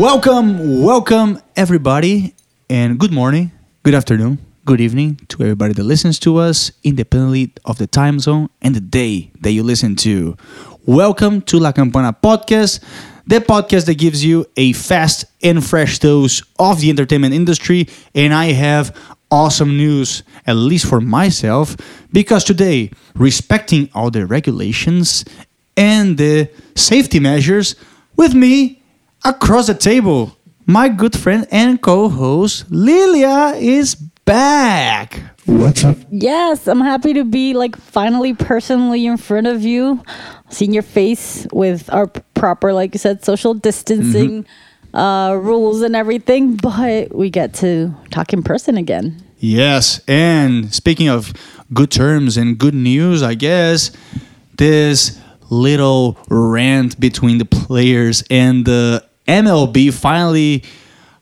Welcome, welcome, everybody, and good morning, good afternoon, good evening to everybody that listens to us, independently of the time zone and the day that you listen to. Welcome to La Campana Podcast, the podcast that gives you a fast and fresh dose of the entertainment industry. And I have awesome news, at least for myself, because today, respecting all the regulations and the safety measures, with me across the table, my good friend and co-host Lilia is back. What's up? Yes, I'm happy to be like finally personally in front of you, seeing your face with our proper, like you said, social distancing uh, rules and everything. But we get to talk in person again. Yes, and speaking of good terms and good news, I guess this little rant between the players and the MLB finally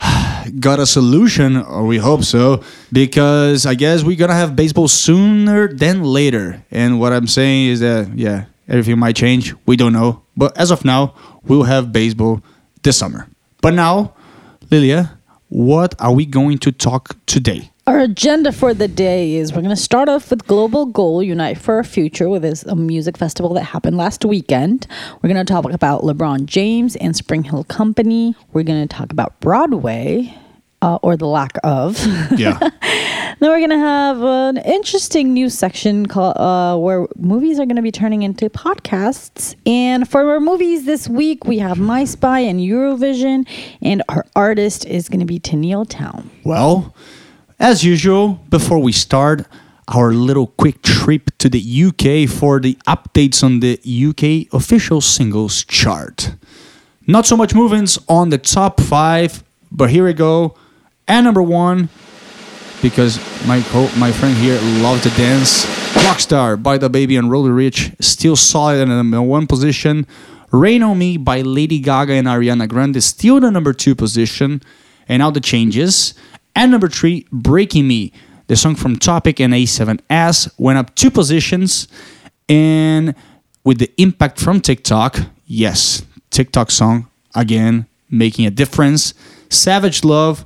got a solution, or we hope so, because I guess we're gonna have baseball sooner than later. And what I'm saying is that, yeah, everything might change. We don't know. But as of now, we'll have baseball this summer. But now, Lilia, what are we going to talk today? Our agenda for the day is we're going to start off with Global Goal Unite for Our Future, with this a music festival that happened last weekend. We're going to talk about LeBron James and SpringHill Company. We're going to talk about Broadway. Uh, or the lack of. Yeah. then we're gonna have an interesting news section called uh, where movies are gonna be turning into podcasts. And for our movies this week, we have My Spy and Eurovision, and our artist is gonna be Tenille Town. Well, as usual, before we start our little quick trip to the UK for the updates on the UK official singles chart. Not so much movements on the top five, but here we go. And number one, because my co- my friend here loves to dance. Rockstar by DaBaby and Roddy Ricch, still solid in the number one position. Rain on Me by Lady Gaga and Ariana Grande, still the number two position. And now the changes. And number three, Breaking Me, the song from Topic and A7S, went up two positions. And with the impact from TikTok, yes, TikTok song again making a difference. Savage Love,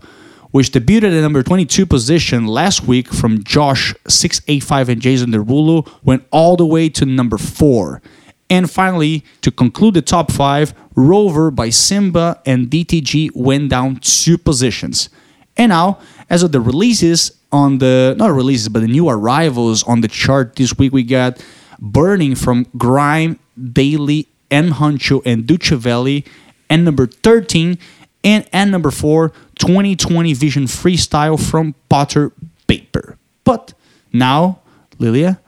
which debuted at number 22 position last week from Jawsh 685 and Jason Derulo, went all the way to number 4. And finally, to conclude the top 5, Rover by S1mba and DTG went down 2 positions. And now, as of the releases on the not releases, but the new arrivals on the chart this week, we got Burning from Grime, Daily, M Huncho, and Ducevelli, and number 13, and and number 4, 2020 Vision Freestyle from Potter Payper. But now, Lilia,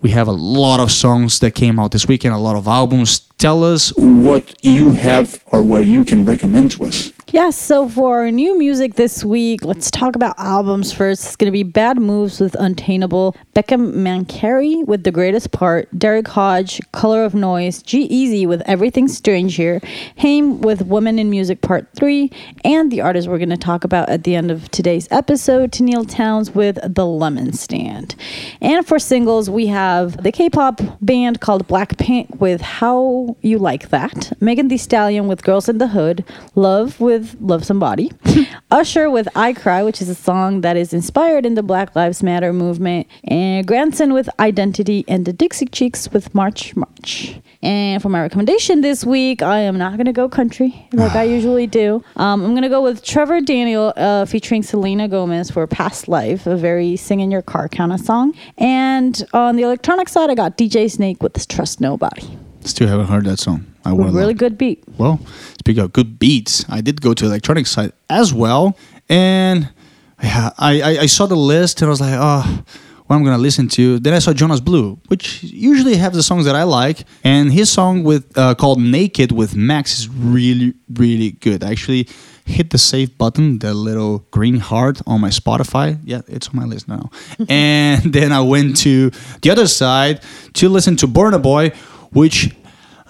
we have a lot of songs that came out this weekend, a lot of albums. Tell us What you have or what you can recommend to us? Yes, so for our new music this week, let's talk about albums first. It's going to be Bad Moves with Untainable, Becca Mancari with The Greatest Part, Derrick Hodge, Color of Noise, G-Eazy with Everything Strange Here, Haim with Women in Music Part 3, and the artist we're going to talk about at the end of today's episode, Tenille Townes with The Lemon Stand. And for singles, we have the K pop band called Blackpink with How You Like That, Megan Thee Stallion with Girls in the Hood, Love with Lauv Somebody, Usher with I Cry, which is a song that is inspired in the Black Lives Matter movement, and Grandson with Identity, and the Dixie Chicks with March March. And for my recommendation this week, I am not going to go country like I usually do. Um, I'm going to go with Trevor Daniel uh, featuring Selena Gomez for Past Life, a very sing in your car kind of song. And on the electronic side, I got DJ Snake with Trust Nobody. Still haven't heard that song. I would Really good beat. Well, speaking of good beats, I did go to electronic side as well, and yeah, I, I I saw the list and I was like, oh, what I'm gonna listen to. Then I saw Jonas Blue, which usually have the songs that I like, and his song with uh, called Naked with Max is really really good. I actually hit the save button, the little green heart on my Spotify. Yeah, it's on my list now. and then I went to the other side to listen to Burna Boy, which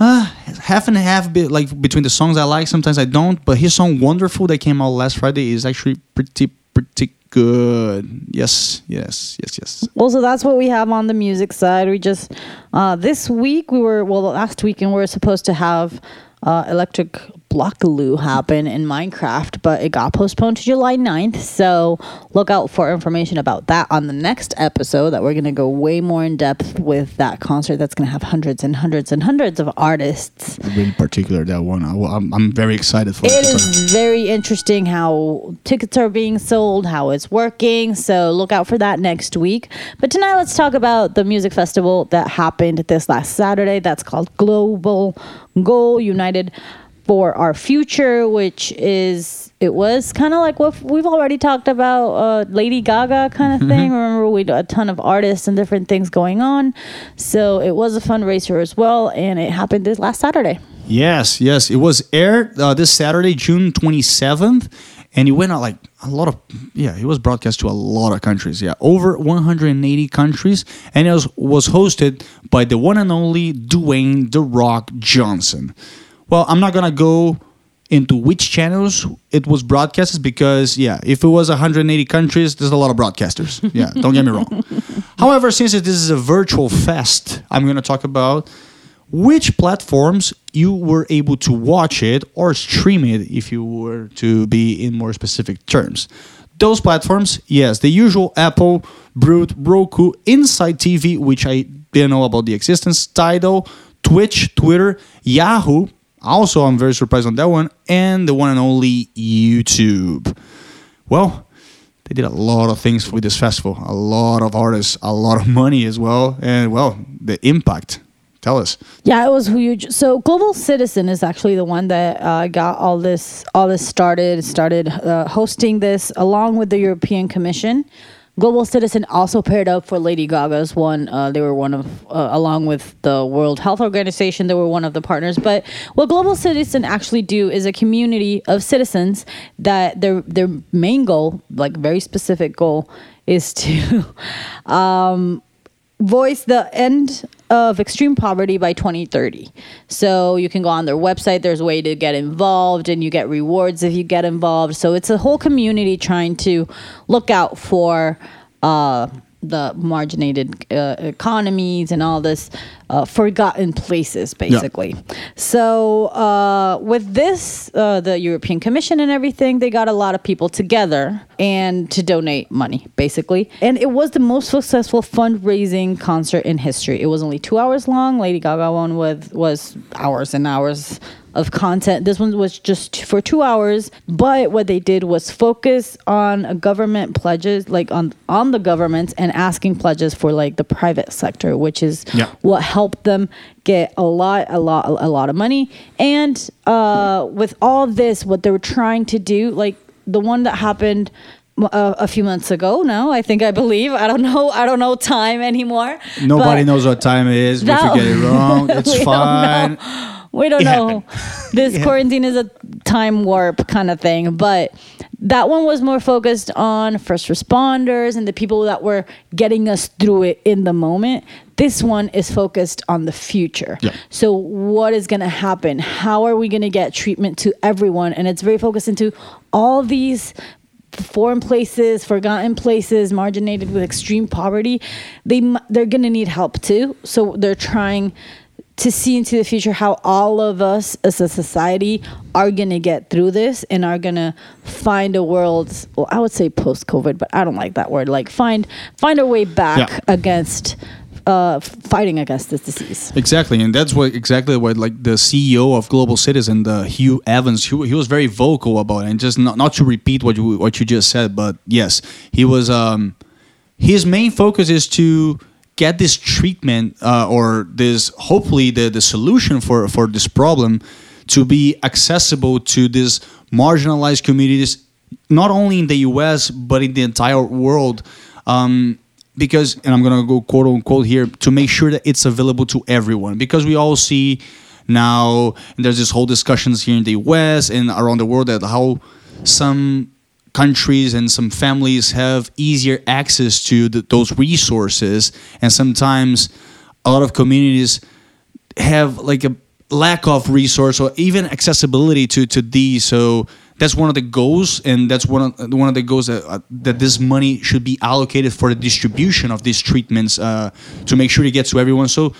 uh, half and half bit like between the songs I like, sometimes I don't. But his song "Wonderful" that came out last Friday is actually pretty pretty good. Yes, yes, yes, yes. Well, so that's what we have on the music side. We just uh, this week we were well last weekend we were supposed to have uh, Electric Blockaloo happen in Minecraft, but it got postponed to July 9th. So look out for information about that on the next episode that we're going to go way more in depth with that concert that's going to have hundreds and hundreds and hundreds of artists. In particular that one. I, am I'm very excited for It it. is very interesting how tickets are being sold, how it's working. So look out for that next week. But tonight, let's talk about the music festival that happened this last Saturday. That's called Global Goal United for Our Future, which is. It was kind of like what we've already talked about, uh, Lady Gaga kind of thing. Remember, we had a ton of artists and different things going on. So it was a fundraiser as well, and it happened this last Saturday. Yes, yes. It was aired uh, this Saturday, June 27th, and it went out like a lot of, yeah, it was broadcast to a lot of countries. Yeah, over 180 countries, and it was, was hosted by the one and only Dwayne The Rock Johnson. Well, I'm not going to go into which channels it was broadcasted because yeah if it was 180 countries there's a lot of broadcasters. Yeah don't get me wrong. However since this is a virtual fest i'm going to talk about which platforms you were able to watch it or stream it if you were to be in more specific terms. Those platforms yes the usual apple brut roku insight tv which i didn't know about the existence tidal twitch twitter yahoo also, I'm very surprised on that one, and the one and only YouTube. Well, they did a lot of things with this festival, a lot of artists, a lot of money as well, and well, the impact. Tell us. Yeah, it was huge. So Global Citizen is actually the one that uh, got all this all this started. Started uh, hosting this along with the European Commission. Global Citizen also paired up for Lady Gaga's one. Uh, they were one of, uh, along with the World Health Organization, they were one of the partners. But what Global Citizen actually do is a community of citizens that their their main goal, like very specific goal, is to um, voice the end of extreme poverty by 2030. So you can go on their website. There's a way to get involved, and you get rewards if you get involved. So it's a whole community trying to look out for. Uh, the marginated uh, economies and all this uh, forgotten places, basically. So, uh, with this, uh, the European Commission and everything, they got a lot of people together and to donate money, basically. And it was the most successful fundraising concert in history. It was only two hours long. Lady Gaga one with, was hours and hours of content. This one was just for two hours, but what they did was focus on government pledges, like on on the governments, and asking pledges for like the private sector, which is Yeah. what helped them get a lot, a lot, a lot of money. And uh, with all this, what they were trying to do, like the one that happened. uh, a few months ago, no, I think I believe. I don't know. I don't know time anymore. Nobody knows what time it is. That- if you get it wrong, it's We don't fine. we don't It know. This quarantine is a time warp kind of thing, but that one was more focused on first responders and the people that were getting us through it in the moment. This one is focused on the future. Yeah. So what is going to happen? How are we going to get treatment to everyone? And it's very focused into all these foreign places, forgotten places, marginated with extreme poverty. They they're going to need help too. So they're trying to see into the future how all of us as a society are going to get through this and are going to find a world well I would say post covid but I don't like that word like find find a way back Yeah. against uh, fighting against this disease. Exactly, and that's what exactly what like the CEO of Global Citizen, the Hugh Evans, he, he was very vocal about it, and just not, not to repeat what you what you just said, but yes, he was. Um, his main focus is to get this treatment uh, or this hopefully the the solution for for this problem to be accessible to these marginalized communities, not only in the U.S. but in the entire world. Um, because and I'm gonna go quote unquote here to make sure that it's available to everyone because we all see now and there's this whole discussions here in the US and around the world that how some countries and some families have easier access to the, those resources. And sometimes a lot of communities have like a lack of resource or even accessibility to to these. So that's one of the goals and that's one of one of the goals that, uh, that this money should be allocated for the distribution of these treatments uh, to make sure it gets to everyone. So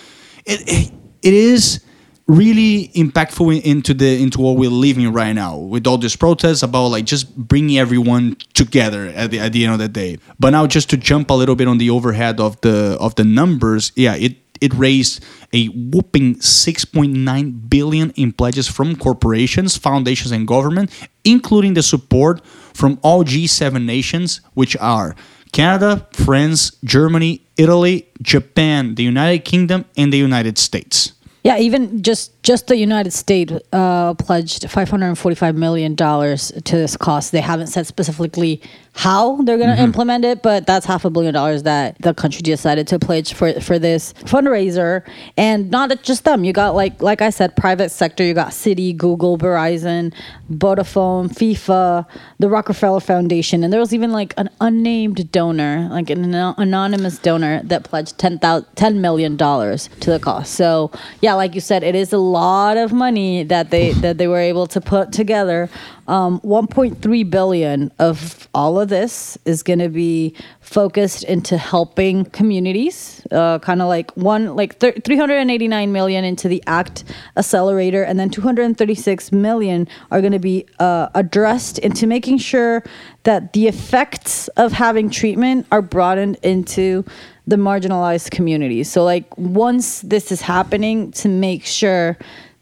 it, it, it is really impactful into the into what we're living right now with all these protests about like just bringing everyone together at the at the end of the day. But now just to jump a little bit on the overhead of the of the numbers, yeah, it it raised a whooping 6.9 billion in pledges from corporations, foundations and government, including the support from all G7 nations which are Canada, France, Germany, Italy, Japan, the United Kingdom and the United States. Yeah, even just just the United States uh, pledged 545 million dollars to this cost. They haven't said specifically how they're going to Mm-hmm. implement it, but that's half a billion dollars that the country decided to pledge for for this fundraiser. And not just them. You got like like I said, private sector. You got City, Google, Verizon, Vodafone, FIFA, the Rockefeller Foundation, and there was even like an unnamed donor, like an anonymous donor that pledged 10, thou- $10 million to the cost. So yeah, like you said, it is a lot of money that they that they were able to put together. Um, 1.3 billion of all of this is going to be focused into helping communities, uh, kind of like one like th- 389 million into the ACT accelerator, and then 236 million are going to be uh, addressed into making sure that the effects of having treatment are broadened into the marginalized communities. So, like, once this is happening, to make sure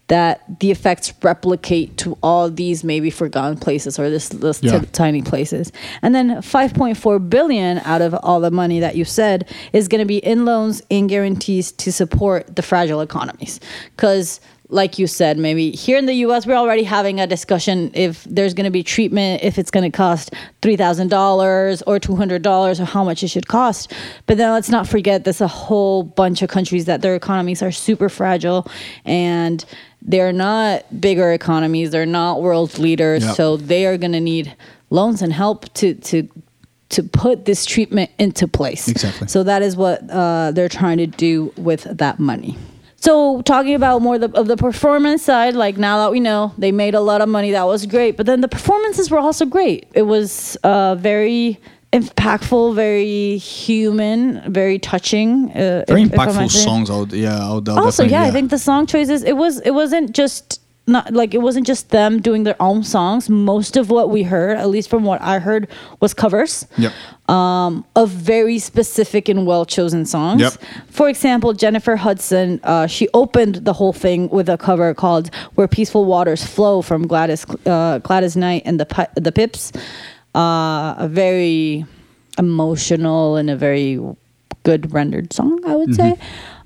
that the effects replicate to all these maybe forgotten places or this, this Yeah. t- tiny places. And then 5.4 billion out of all the money that you said is going to be in loans and guarantees to support the fragile economies. Because like you said, maybe here in the US, we're already having a discussion if there's going to be treatment, if it's going to cost $3,000 or $200 or how much it should cost. But then let's not forget there's a whole bunch of countries that their economies are super fragile and they're not bigger economies, they're not world leaders. Yep. So they are going to need loans and help to, to, to put this treatment into place. Exactly. So that is what uh, they're trying to do with that money. So talking about more the, of the performance side, like now that we know they made a lot of money, that was great. But then the performances were also great. It was uh, very impactful, very human, very touching. Uh, Very if- if impactful say. songs. I would, yeah, I would, I would Also, definitely- yeah, I think the song choices. It was. It wasn't just not like it wasn't just them doing their own songs. Most of what we heard, at least from what I heard, was covers Yep. um, of very specific and well chosen songs. Yep. For example, Jennifer Hudson, uh, she opened the whole thing with a cover called "Where Peaceful Waters Flow" from Gladys uh, Gladys Knight and the Pi- the Pips. Uh, a very emotional and a very good rendered song, I would say.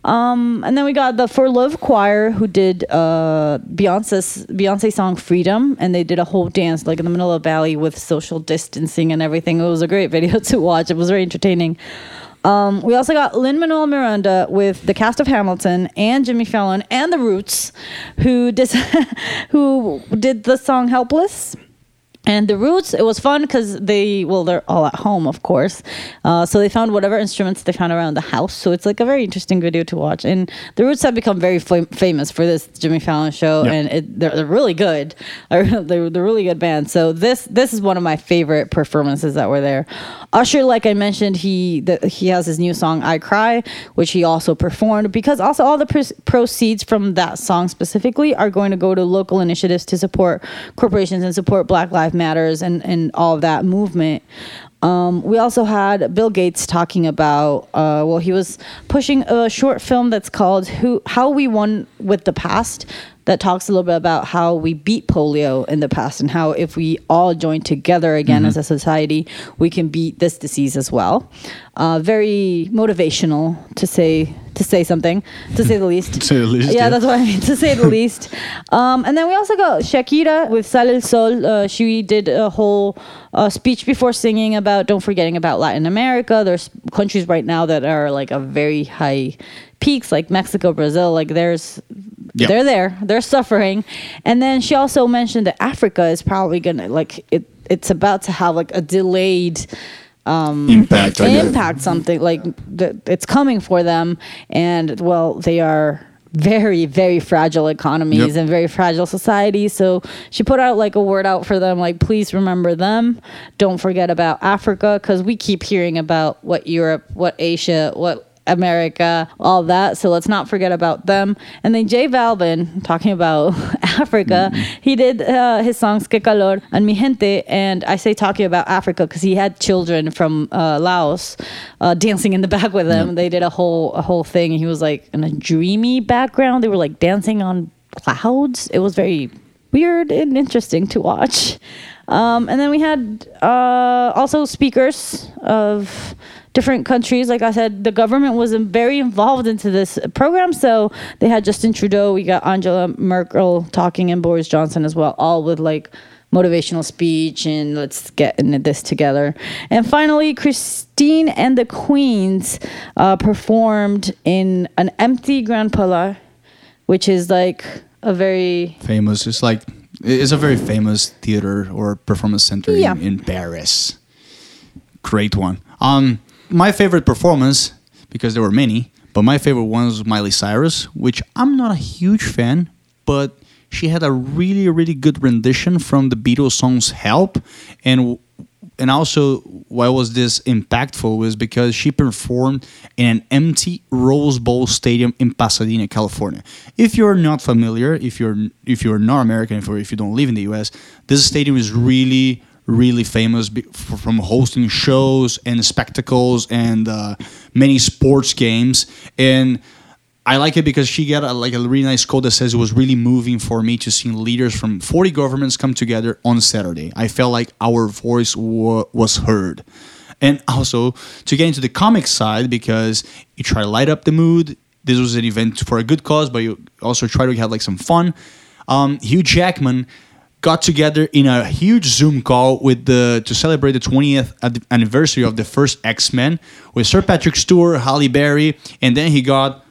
Um, and then we got the For Love Choir who did uh, Beyonce's Beyonce song Freedom, and they did a whole dance like in the middle of a valley with social distancing and everything. It was a great video to watch. It was very entertaining. Um, we also got Lin Manuel Miranda with the cast of Hamilton and Jimmy Fallon and the Roots, who did who did the song Helpless. And the Roots, it was fun because they, well, they're all at home, of course. Uh, so they found whatever instruments they found around the house. So it's like a very interesting video to watch. And the Roots have become very fam- famous for this Jimmy Fallon show, Yeah. and it, they're, they're really good. They're, they're, really good band. So this this is one of my favorite performances that were there. Usher, like I mentioned, he the, he has his new song "I Cry," which he also performed because also all the pr- proceeds from that song specifically are going to go to local initiatives to support corporations and support Black Lives Matters and and all of that movement. Um, we also had Bill Gates talking about, uh, well, he was pushing a short film that's called "Who How We Won with the Past," that talks a little bit about how we beat polio in the past and how if we all join together again as a society, we can beat this disease as well. Uh, very motivational to say to say something, to say the least. To say the least, Yeah, yeah. that's what I mean, to say the least. Um, and then we also got Shakira with Sale el Sol. Uh, she did a whole uh, speech before singing about don't forgetting about Latin America. There's countries right now that are like a very high peaks, like Mexico, Brazil. Like there's, Yep. they're there, they're suffering. And then she also mentioned that Africa is probably gonna like it. It's about to have like a delayed um, Impact. Impact something like th- it's coming for them and well they are very very fragile economies Yep. and very fragile societies so she put out like a word out for them like please remember them don't forget about africa because we keep hearing about what europe what asia what America, all that. So let's not forget about them. And then J Balvin, talking about Africa, he did uh, his songs Que Calor and Mi Gente. And I say talking about Africa because he had children from uh, Laos uh, dancing in the back with him. They did a whole a whole thing. He was like in a dreamy background. They were like dancing on clouds. It was very weird and interesting to watch. Um, and then we had uh, also speakers of different countries. Like I said, the government was very involved into this program. So they had Justin Trudeau, we got Angela Merkel talking, and Boris Johnson as well, all with like motivational speech and let's get into this together. And finally, Christine and the Queens uh, performed in an empty Grand Palais, which is like a very famous. It's like it's a very famous theater or performance center Yeah. in, in Paris. Great one. Um, my favorite performance because there were many, but my favorite one was Miley Cyrus, which I'm not a huge fan, but she had a really really good rendition from the Beatles songs "Help," and and also why was this impactful was because she performed in an empty Rose Bowl stadium in Pasadena, California. If you're not familiar, if you're if you're not American, if, if you don't live in the U.S., this stadium is really really famous be- f- from hosting shows and spectacles and uh, many sports games and I like it because she got a, like a really nice quote that says it was really moving for me to see leaders from 40 governments come together on Saturday. I felt like our voice wa- was heard. And also to get into the comic side because you try to light up the mood. This was an event for a good cause, but you also try to have like some fun. Um, Hugh Jackman got together in a huge Zoom call with the to celebrate the 20th anniversary of the first X-Men with Sir Patrick Stewart, Halle Berry, and then he got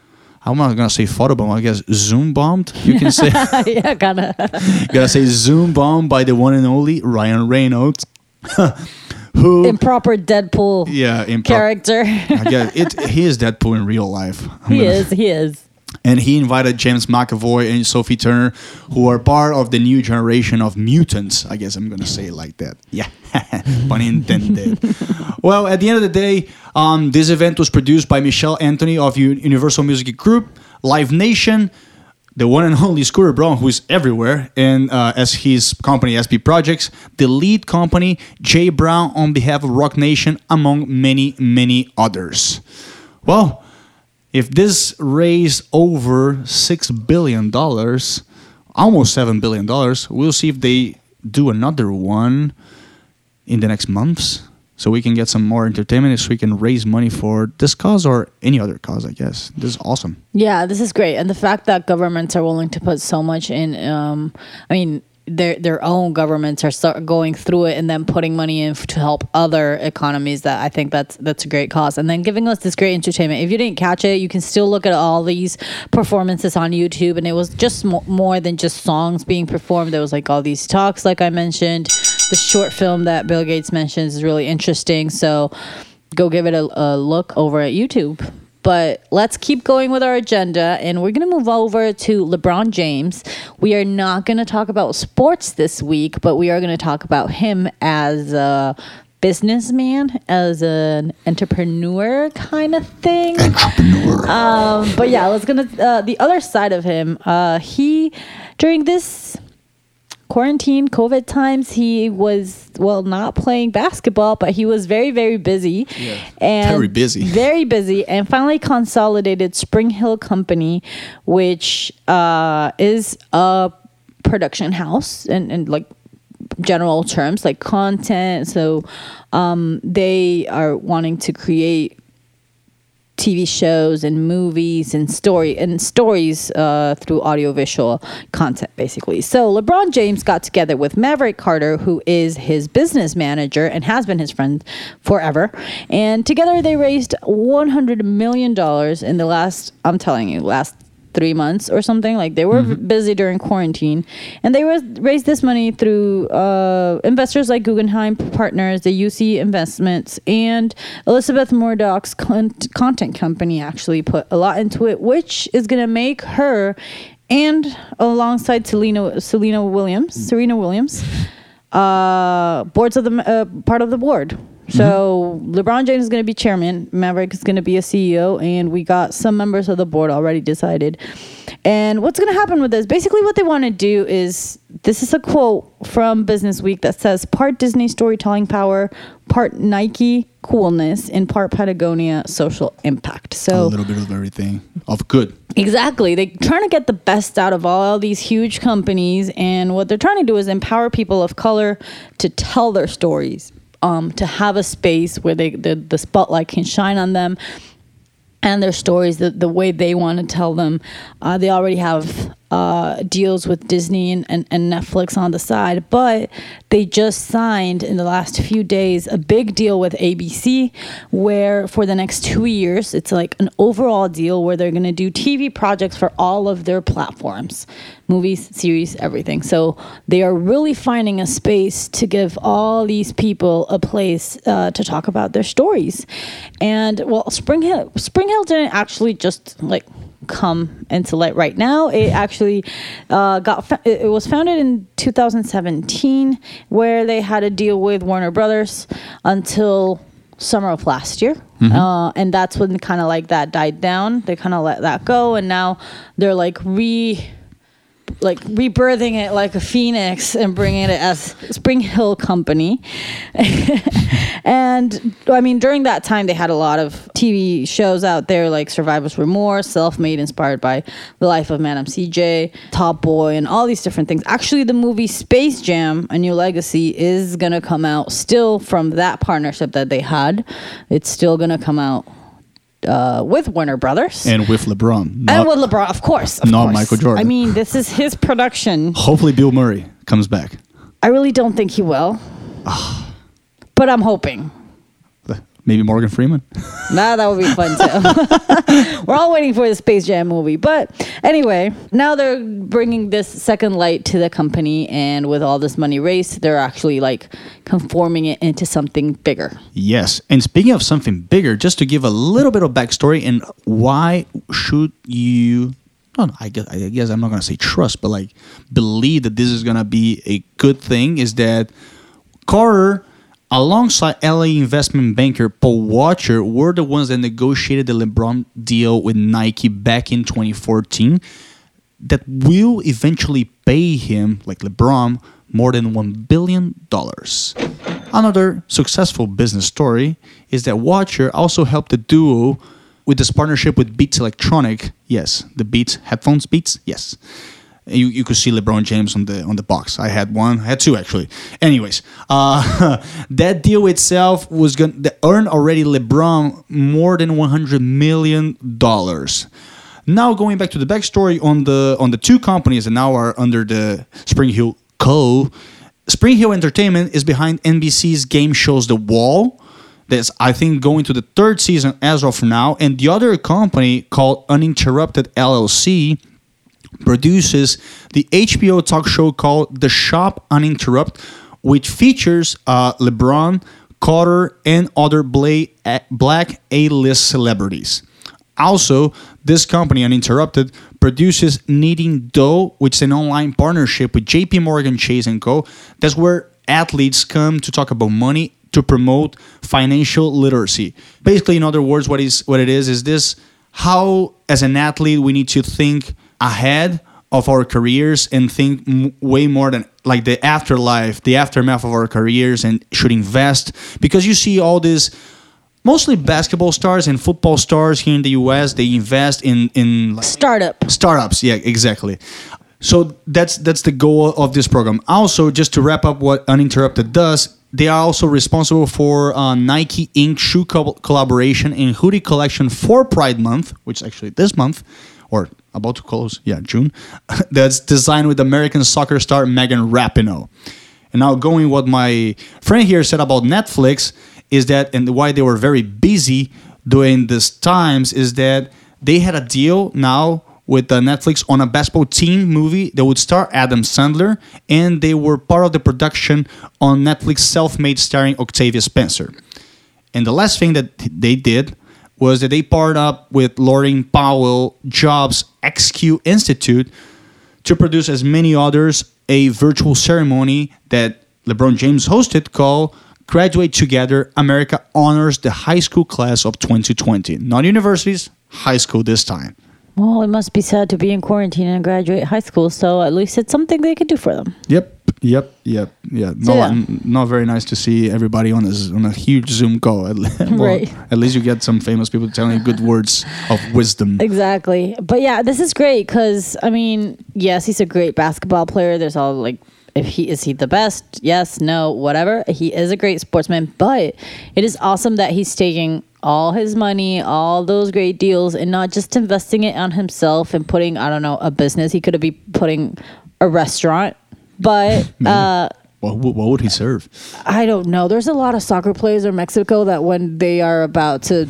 I'm not gonna say photobomb, I guess Zoom bombed. You can say yeah, kind of. gotta say Zoom bombed by the one and only Ryan Reynolds. Who improper Deadpool yeah, in character. I guess it he is Deadpool in real life. I'm he gonna- is. He is. And he invited James McAvoy and Sophie Turner, who are part of the new generation of mutants. I guess I'm gonna say it like that. Yeah, pun intended. well, at the end of the day, um, this event was produced by Michelle Anthony of Universal Music Group, Live Nation, the one and only Scooter Braun, who is everywhere, and uh, as his company SB Projects, the lead company Jay Brown on behalf of Roc Nation, among many, many others. Well, if this raised over six billion dollars, almost seven billion dollars, we'll see if they do another one in the next months, so we can get some more entertainment, so we can raise money for this cause or any other cause. I guess this is awesome. Yeah, this is great, and the fact that governments are willing to put so much in. Um, I mean, their their own governments are start going through it and then putting money in to help other economies. That I think that's that's a great cause, and then giving us this great entertainment. If you didn't catch it, you can still look at all these performances on YouTube, and it was just mo- more than just songs being performed. There was like all these talks, like I mentioned. The short film that Bill Gates mentions is really interesting. So go give it a, a look over at YouTube. But let's keep going with our agenda, and we're going to move over to LeBron James. We are not going to talk about sports this week, but we are going to talk about him as a businessman, as an entrepreneur kind of thing. Entrepreneur. Um, but yeah, let's gonna uh, the other side of him. Uh, he during this quarantine COVID times, he was well not playing basketball, but he was very very busy. And Very busy. Very busy, and finally consolidated SpringHill Company, which uh, is a production house and and like general terms like content so um, they are wanting to create TV shows and movies and story and stories uh, through audiovisual content, basically. So LeBron James got together with Maverick Carter, who is his business manager and has been his friend forever, and together they raised 100 million dollars in the last. I'm telling you, last three months or something. Like they were busy during quarantine, and they was, raised this money through uh, investors like Guggenheim Partners, the UC Investments, and Elizabeth Murdoch's con- content company. Actually, put a lot into it, which is gonna make her, and alongside Selena Selena Williams, Serena Williams, uh, boards of the uh, part of the board. Mm-hmm. So LeBron James is going to be chairman. Maverick is going to be a CEO, and we got some members of the board already decided. And what's going to happen with this? Basically, what they want to do is this is a quote from Business Week that says part Disney storytelling power, part Nike coolness, and part Patagonia social impact. So a little bit of everything of good. Exactly. They're trying to get the best out of all these huge companies. And what they're trying to do is empower people of color to tell their stories, um, to have a space where they, the, the spotlight can shine on them and their stories the, the way they want to tell them. Uh, they already have uh, deals with Disney and, and, and Netflix on the side, but they just signed in the last few days a big deal with ABC where for the next two years, it's like an overall deal where they're going to do TV projects for all of their platforms movies, series, everything. So they are really finding a space to give all these people a place uh, to talk about their stories. And well, SpringHill, Spring Hill didn't actually just like come into light right now. It actually uh, got fa- it was founded in 2017, where they had a deal with Warner Brothers until summer of last year. Uh, and that's when kind of like that died down. They kind of let that go, and now they're like re like rebirthing it like a phoenix and bringing it as SpringHill Company. and I mean, during that time, they had a lot of TV shows out there like Survivor's Remorse, Self Made, inspired by the life of Madam CJ, Top Boy, and all these different things. Actually, the movie Space Jam: A New Legacy is gonna come out still from that partnership that they had. It's still gonna come out. Uh, with Warner Brothers And with LeBron. and with LeBron, of course. Of not course. Michael Jordan. I mean, this is his production. hopefully Bill Murray comes back. I really don't think he will. but I'm hoping. Maybe Morgan Freeman. Nah, that would be fun too. We're all waiting for the Space Jam movie. But anyway, now they're bringing this second light to the company. And with all this money raised, they're actually like conforming it into something bigger. Yes. And speaking of something bigger, just to give a little bit of backstory and why should you no, I guess I guess I'm not gonna say trust, but like believe that this is gonna be a good thing is that Carter alongside LA investment banker Paul Wachter were the ones that negotiated the LeBron deal with Nike back in 2014 that will eventually pay him, like LeBron, more than $1 billion. Another successful business story is that Wachter also helped the duo with this partnership with Beats Electronic. Yes, the Beats headphones Beats. Yes. You, you could see LeBron James on the on the box. I had one, I had two actually. Anyways, uh, that deal itself was going to earn already LeBron more than 100 million dollars. Now going back to the backstory on the on the two companies that now are under the SpringHill Co. SpringHill Entertainment is behind NBC's game shows The Wall. That's I think going to the third season as of now, and the other company called Uninterrupted LLC produces the HBO talk show called The Shop Uninterrupted, which features uh, LeBron, Carter, and other bla- black A-list celebrities. Also, this company, Uninterrupted, produces Kneading Dough, which is an online partnership with JP Morgan Chase & Co. That's where athletes come to talk about money to promote financial literacy. Basically, in other words, what is what it is is this how as an athlete we need to think ahead of our careers and think m- way more than like the afterlife, the aftermath of our careers and should invest. Because you see all these mostly basketball stars and football stars here in the US they invest in in like, Startup. startups yeah exactly. So that's that's the goal of this program. Also just to wrap up what uninterrupted does they are also responsible for uh, nike inc. shoe co- collaboration and hoodie collection for pride month which is actually this month or about to close. Yeah june. That's designed with american soccer star megan rapinoe. And now going what my friend here said about Netflix is that and why they were very busy during these times is that they had a deal now with uh, Netflix on a basketball team movie that would star Adam Sandler, and they were part of the production on Netflix Self-Made starring Octavia Spencer. And the last thing that they did was that they partnered up with Laurene Powell Jobs XQ Institute to produce, as many others, a virtual ceremony that LeBron James hosted called Graduate Together America honors the high school class of 2020. Not universities, high school this time. Well, it must be sad to be in quarantine and graduate high school, so at least it's something they could do for them. Yep, yep, yep, yeah. No, yeah. not very nice to see everybody on a on a huge Zoom call. At, well, Right. At least you get some famous people telling you good words of wisdom. Exactly. But yeah, this is great because I mean, yes, he's a great basketball player. There's all like, if he is he the best? Yes, no, whatever. He is a great sportsman, but it is awesome that he's taking all his money, all those great deals, and not just investing it on himself and putting I don't know a business. He could have be putting a restaurant, but uh, What, what would he serve? I don't know. There's a lot of soccer players in Mexico that when they are about to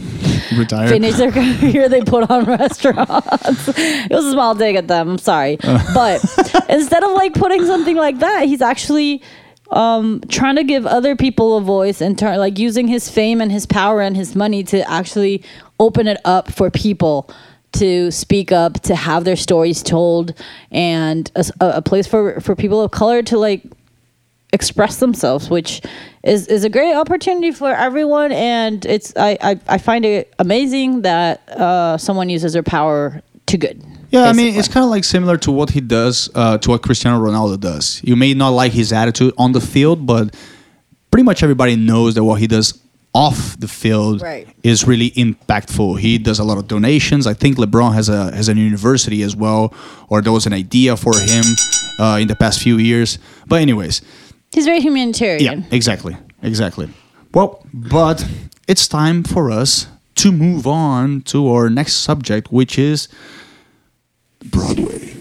Retire? finish their career, they put on restaurants. it was a small dig at them. I'm sorry, but instead of like putting something like that, he's actually um, trying to give other people a voice and turn like using his fame and his power and his money to actually open it up for people to speak up, to have their stories told, and a, a place for for people of color to like express themselves, which is, is a great opportunity for everyone. And it's I, I, I find it amazing that uh, someone uses their power to good. Yeah, I mean, it's kind of like similar to what he does, uh, to what Cristiano Ronaldo does. You may not like his attitude on the field, but pretty much everybody knows that what he does off the field Right. is really impactful. He does a lot of donations. I think LeBron has a has an university as well, or there was an idea for him uh, in the past few years. But anyways, he's very humanitarian. yeah, exactly, exactly. Well, but it's time for us to move on to our next subject, which is Broadway.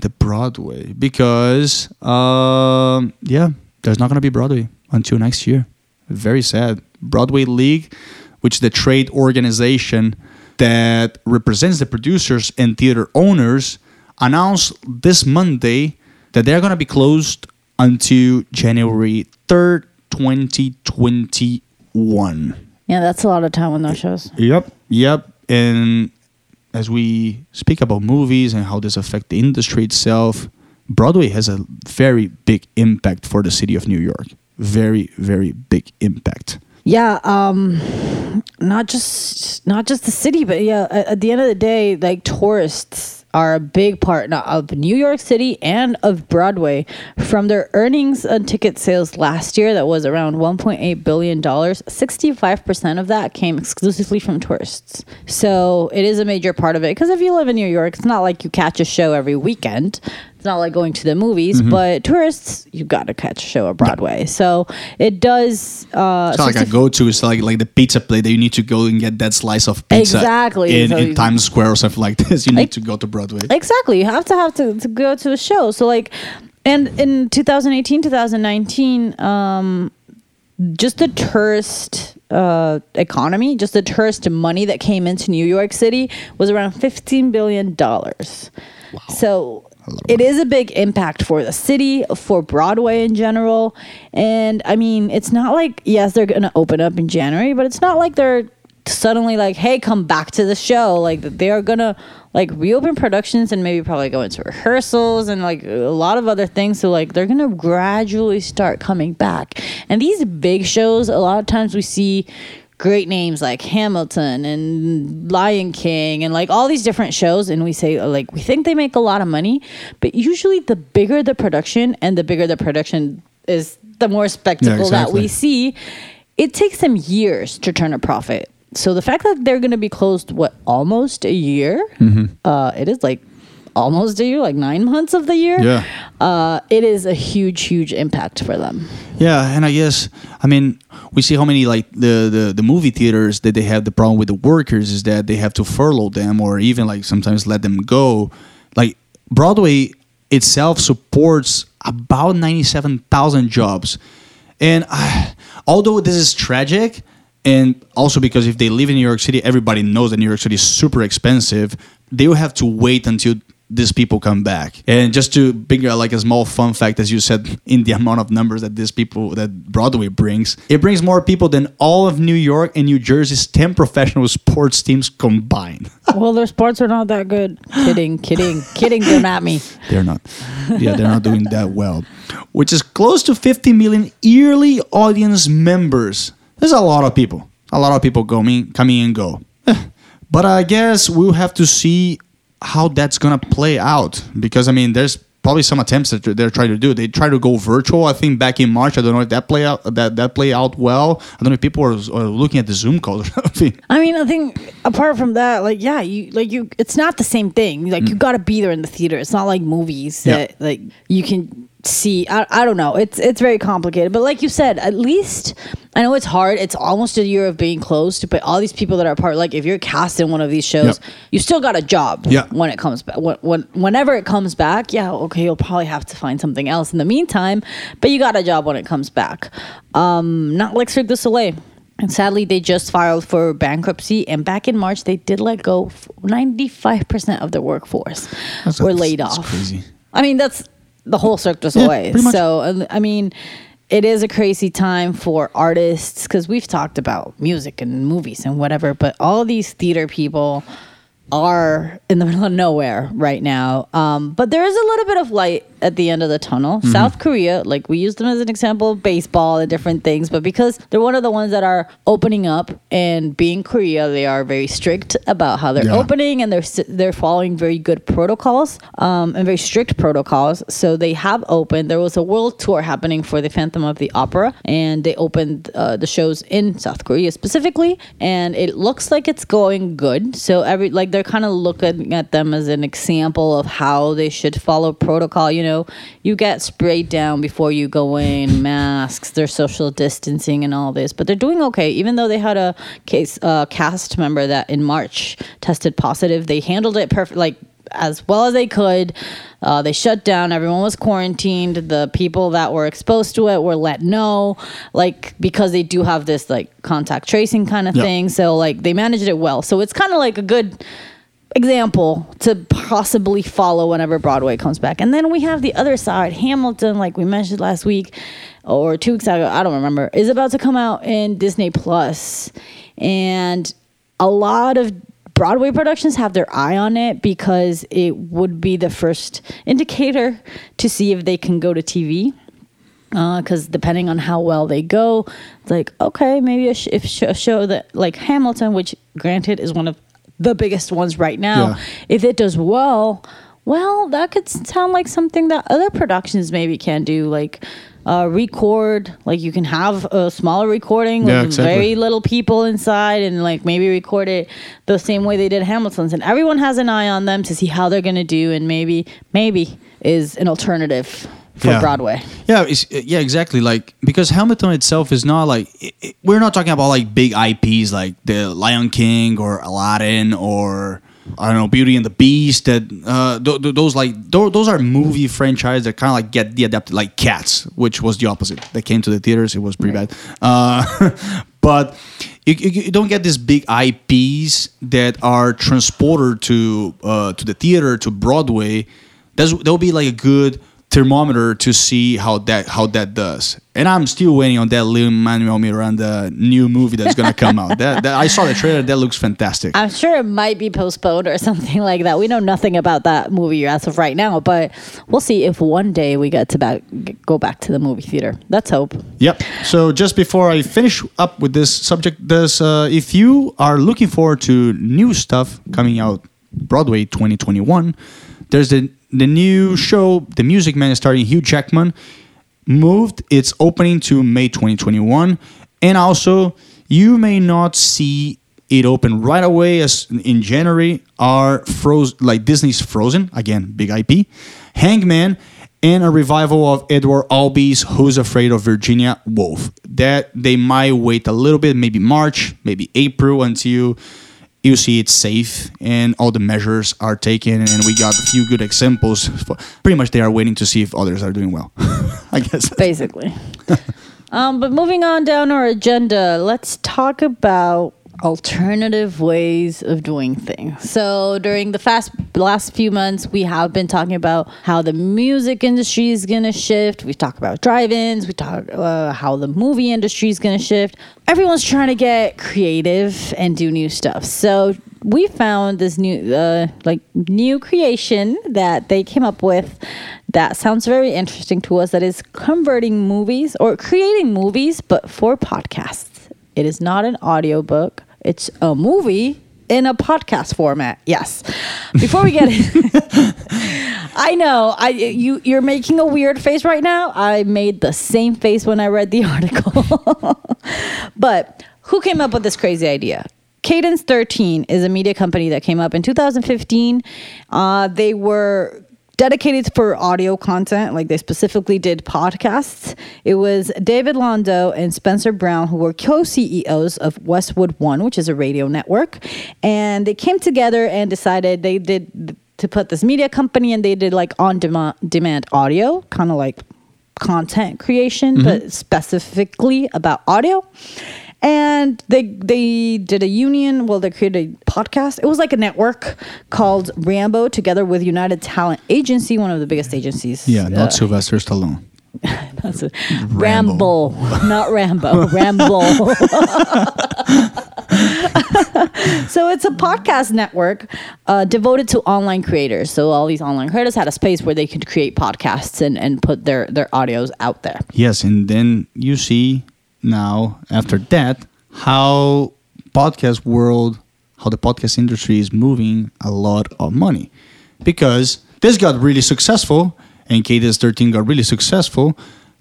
the Broadway because um, yeah, there's not gonna be Broadway until next year. Very sad. Broadway League, which is the trade organization that represents the producers and theater owners, announced this Monday that they're gonna be closed until January third, twenty twenty one. Yeah, that's a lot of time on those shows. Yep. Yep. And as we speak about movies and how this affect the industry itself, Broadway has a very big impact for the city of New York. Very, very big impact. Yeah, um, not just not just the city, but yeah, at, the end of the day, like tourists are a big part of New York City and of Broadway. From their earnings on ticket sales last year, that was around 1.8 billion dollars. 65 percent of that came exclusively from tourists. So it is a major part of it. Because if you live in New York, it's not like you catch a show every weekend. Not like going to the movies, but tourists, you got to catch a show at Broadway. So it does. Uh, It's not like 65 go to. It's like like the pizza place that you need to go and get that slice of pizza Exactly. in, So in Times Square or something like this. You need Like- to go to Broadway. Exactly. You have to have to, to go to a show. So like and in 2018, 2019, um just the tourist uh, economy, just the tourist money that came into New York City was around 15 billion dollars. So it is a big impact for the city, for Broadway in general. And I mean, it's not like yes, they're going to open up in January, but it's not like they're suddenly like, "Hey, come back to the show." Like they are going to like reopen productions and maybe probably go into rehearsals and like a lot of other things so like they're going to gradually start coming back. And these big shows, a lot of times we see great names like Hamilton and Lion King and like all these different shows and we say like we think they make a lot of money but usually the bigger the production and the bigger the production is the more spectacle that exactly. we see. It takes them years to turn a profit. So the fact that they're going to be closed what almost a year? Uh it is like almost a year like 9 months of the year Yeah. uh it is a huge huge impact for them Yeah, and I guess I mean we see how many like the, the the movie theaters that they have the problem with the workers is that they have to furlough them or even like sometimes let them go. Like Broadway itself supports about ninety seven thousand jobs, and uh, although this is tragic, and also because if they live in New York City, everybody knows that New York City is super expensive. They will have to wait until these people come back. And just to bring uh, like a small fun fact, as you said, in the amount of numbers that these people that Broadway brings, it brings more people than all of New York and New Jersey's ten professional sports teams combined. well, their sports are not that good. Kidding, kidding, kidding. They're not me. they're not, yeah, they're not doing that well. Which is close to 50 million yearly audience members. There's a lot of people. A lot of people coming, coming and go. But I guess we'll have to see how that's gonna play out because I mean, there's probably some attempts that they're trying to do. They try to go virtual. I think back in March. I don't know if that play out that that play out well. I don't know if people are, are looking at the Zoom calls. or something. I mean, I think apart from that, like, yeah, you like you. It's not the same thing. Like, you got to be there in the theater. It's not like movies Mm. Yeah. that like you can see. I, I don't know. It's it's very complicated. But like you said, at least I know it's hard. It's almost a year of being closed. But all these people that are part, like, if you're cast in one of these shows, Yep. you still got a job. Yeah. When it comes back, when, when whenever it comes back, yeah, okay, you'll probably have to find something else in the meantime. But you got a job when it comes back. Um, not like Cirque du Soleil. And sadly, they just filed for bankruptcy. And back in March, they did let go 95% of their workforce That's- were laid off. crazy. I mean, that's the whole Cirque du Soleil. much. so, I mean, it is a crazy time for artists because we've talked about music and movies and whatever, but all these theater people are in the middle of nowhere right now. Um, but there is a little bit of light at the end of the tunnel. Mm-hmm. South Korea, like we used them as an example of baseball and different things, but because they're one of the ones that are opening up and being Korea, they are very strict about how they're Yeah. opening and they're they're following very good protocols um, and very strict protocols. So they have opened. There was a world tour happening for the Phantom of the Opera, and they opened uh, the shows in South Korea specifically, and it looks like it's going good. So every like they're kind of looking at them as an example of how they should follow protocol. You know, you get sprayed down before you go in, masks, there's social distancing and all this, but they're doing okay. Even though they had a case uh, cast member that in March tested positive, they handled it perfect, like as well as they could. Uh, they shut down. Everyone was quarantined. The people that were exposed to it were let know, like because they do have this like contact tracing kind of Yeah. thing. So like they managed it well. So it's kind of like a good example to possibly follow whenever Broadway comes back. And then we have the other side, Hamilton, like we mentioned last week or two weeks ago, I don't remember, is about to come out in Disney Plus. And a lot of Broadway productions have their eye on it because it would be the first indicator to see if they can go to TV because uh, depending on how well they go, it's like okay, maybe a, sh- if sh- a show that like Hamilton, which granted is one of the biggest ones right now, Yeah. if it does well, well, that could sound like something that other productions maybe can do, like uh, record. Like you can have a smaller recording Yeah, with exactly. very little people inside, and like maybe record it the same way they did Hamilton's, and everyone has an eye on them to see how they're gonna do, and maybe maybe is an alternative for Yeah. Broadway. Yeah, it's, yeah, exactly. Like because Hamilton itself is not like i i we're not talking about like big IPs like the Lion King or Aladdin or I don't know Beauty and the Beast. That uh, th- th- those like th- those are movie franchises that kind of like get the adapted like Cats, which was the opposite. That came to the theaters. It was pretty bad. Uh, but you, you, don't get these big IPs that are transported to uh, to the theater to Broadway. That's that will be like a good thermometer to see how that how that does. And I'm still waiting on that Lin Manuel Miranda new movie that's gonna come out. That, that I saw the trailer. That looks fantastic. I'm sure it might be postponed or something like that. We know nothing about that movie as of right now, but we'll see if one day we get to back, go back to the movie theater. Let's hope. Yep. So just before I finish up with this subject, this uh, if you are looking forward to new stuff coming out Broadway 2021, there's the the new show, The Music Man, starring Hugh Jackman. Moved its opening to May 2021, and also you may not see it open right away as in January are Frozen, like Disney's Frozen again, big IP, Hangmen, and a revival of Edward Albee's Who's Afraid of Virginia Woolf. That they might wait a little bit, maybe March, maybe April, until you see it's safe and all the measures are taken. And we got a few good examples. For, pretty much, they are waiting to see if others are doing well. I guess. basically. um, but moving on down our agenda, let's talk about alternative ways of doing things. So during the fast last few months, we have been talking about how the music industry is going to shift. We talk about drive-ins. We talk uh, how the movie industry is going to shift. Everyone's trying to get creative and do new stuff. So we found this new uh, like new creation that they came up with that sounds very interesting to us that is converting movies or creating movies but for podcasts it is not an audiobook it's a movie in a podcast format yes. Before we get in i know i you you're making a weird face right now. I made the same face when i read the article. But who came up with this crazy idea? Cadence 13 is a media company that came up in 2015. Uh, they were dedicated for audio content, like they specifically did podcasts. It was David Londo and Spencer Brown who were co CEOs of Westwood One, which is a radio network. And they came together and decided they did to put this media company and they did like on demand, demand audio, kind of like content creation, but mm-hmm. specifically about audio and they they did a union. Well they created a podcast. It was like a network called rambo together with united talent agency one of the biggest agencies. Yeah, not uh, Sylvester Stallone. that's it. rambo. Not rambo. Rambo. So it's a podcast network uh, devoted to online creators. So all these online creators had a space where they could create podcasts and, and put their their audios out there. Yes, and then you see now after that how podcast world, how the podcast industry is moving a lot of money, because this got really successful, and Cadence 13 got really successful,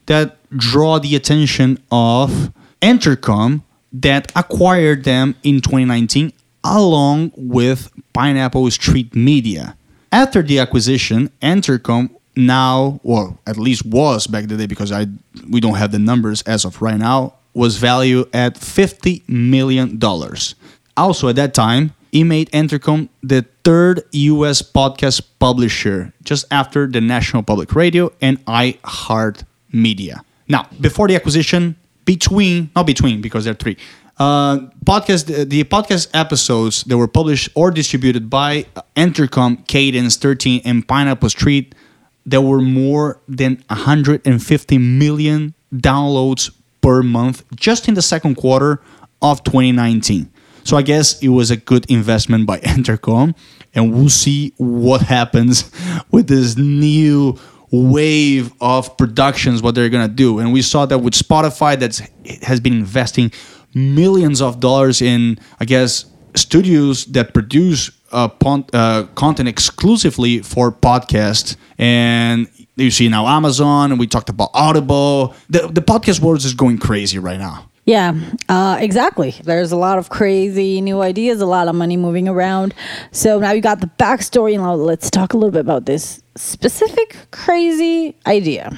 that draw the attention of Entercom that acquired them in 2019 along with Pineapple Street Media. After the acquisition, Entercom now, or at least was back in the day, because I we don't have the numbers as of right now, was valued at fifty million dollars. Also, at that time, he made Entercom the third U.S. podcast publisher, just after the National Public Radio and iHeart Media. Now, before the acquisition, between not between because there are three uh, podcast the, the podcast episodes that were published or distributed by Entercom, Cadence 13, and Pineapple Street, there were more than 150 million downloads per month just in the second quarter of 2019. So I guess it was a good investment by Entercom, and we'll see what happens with this new wave of productions what they're gonna do and we saw that with spotify that has been investing millions of dollars in i guess studios that produce uh, content exclusively for podcasts and you see now amazon and we talked about audible the, the podcast world is going crazy right now Yeah, uh, exactly. There's a lot of crazy new ideas, a lot of money moving around. So now you got the backstory, and now let's talk a little bit about this specific crazy idea.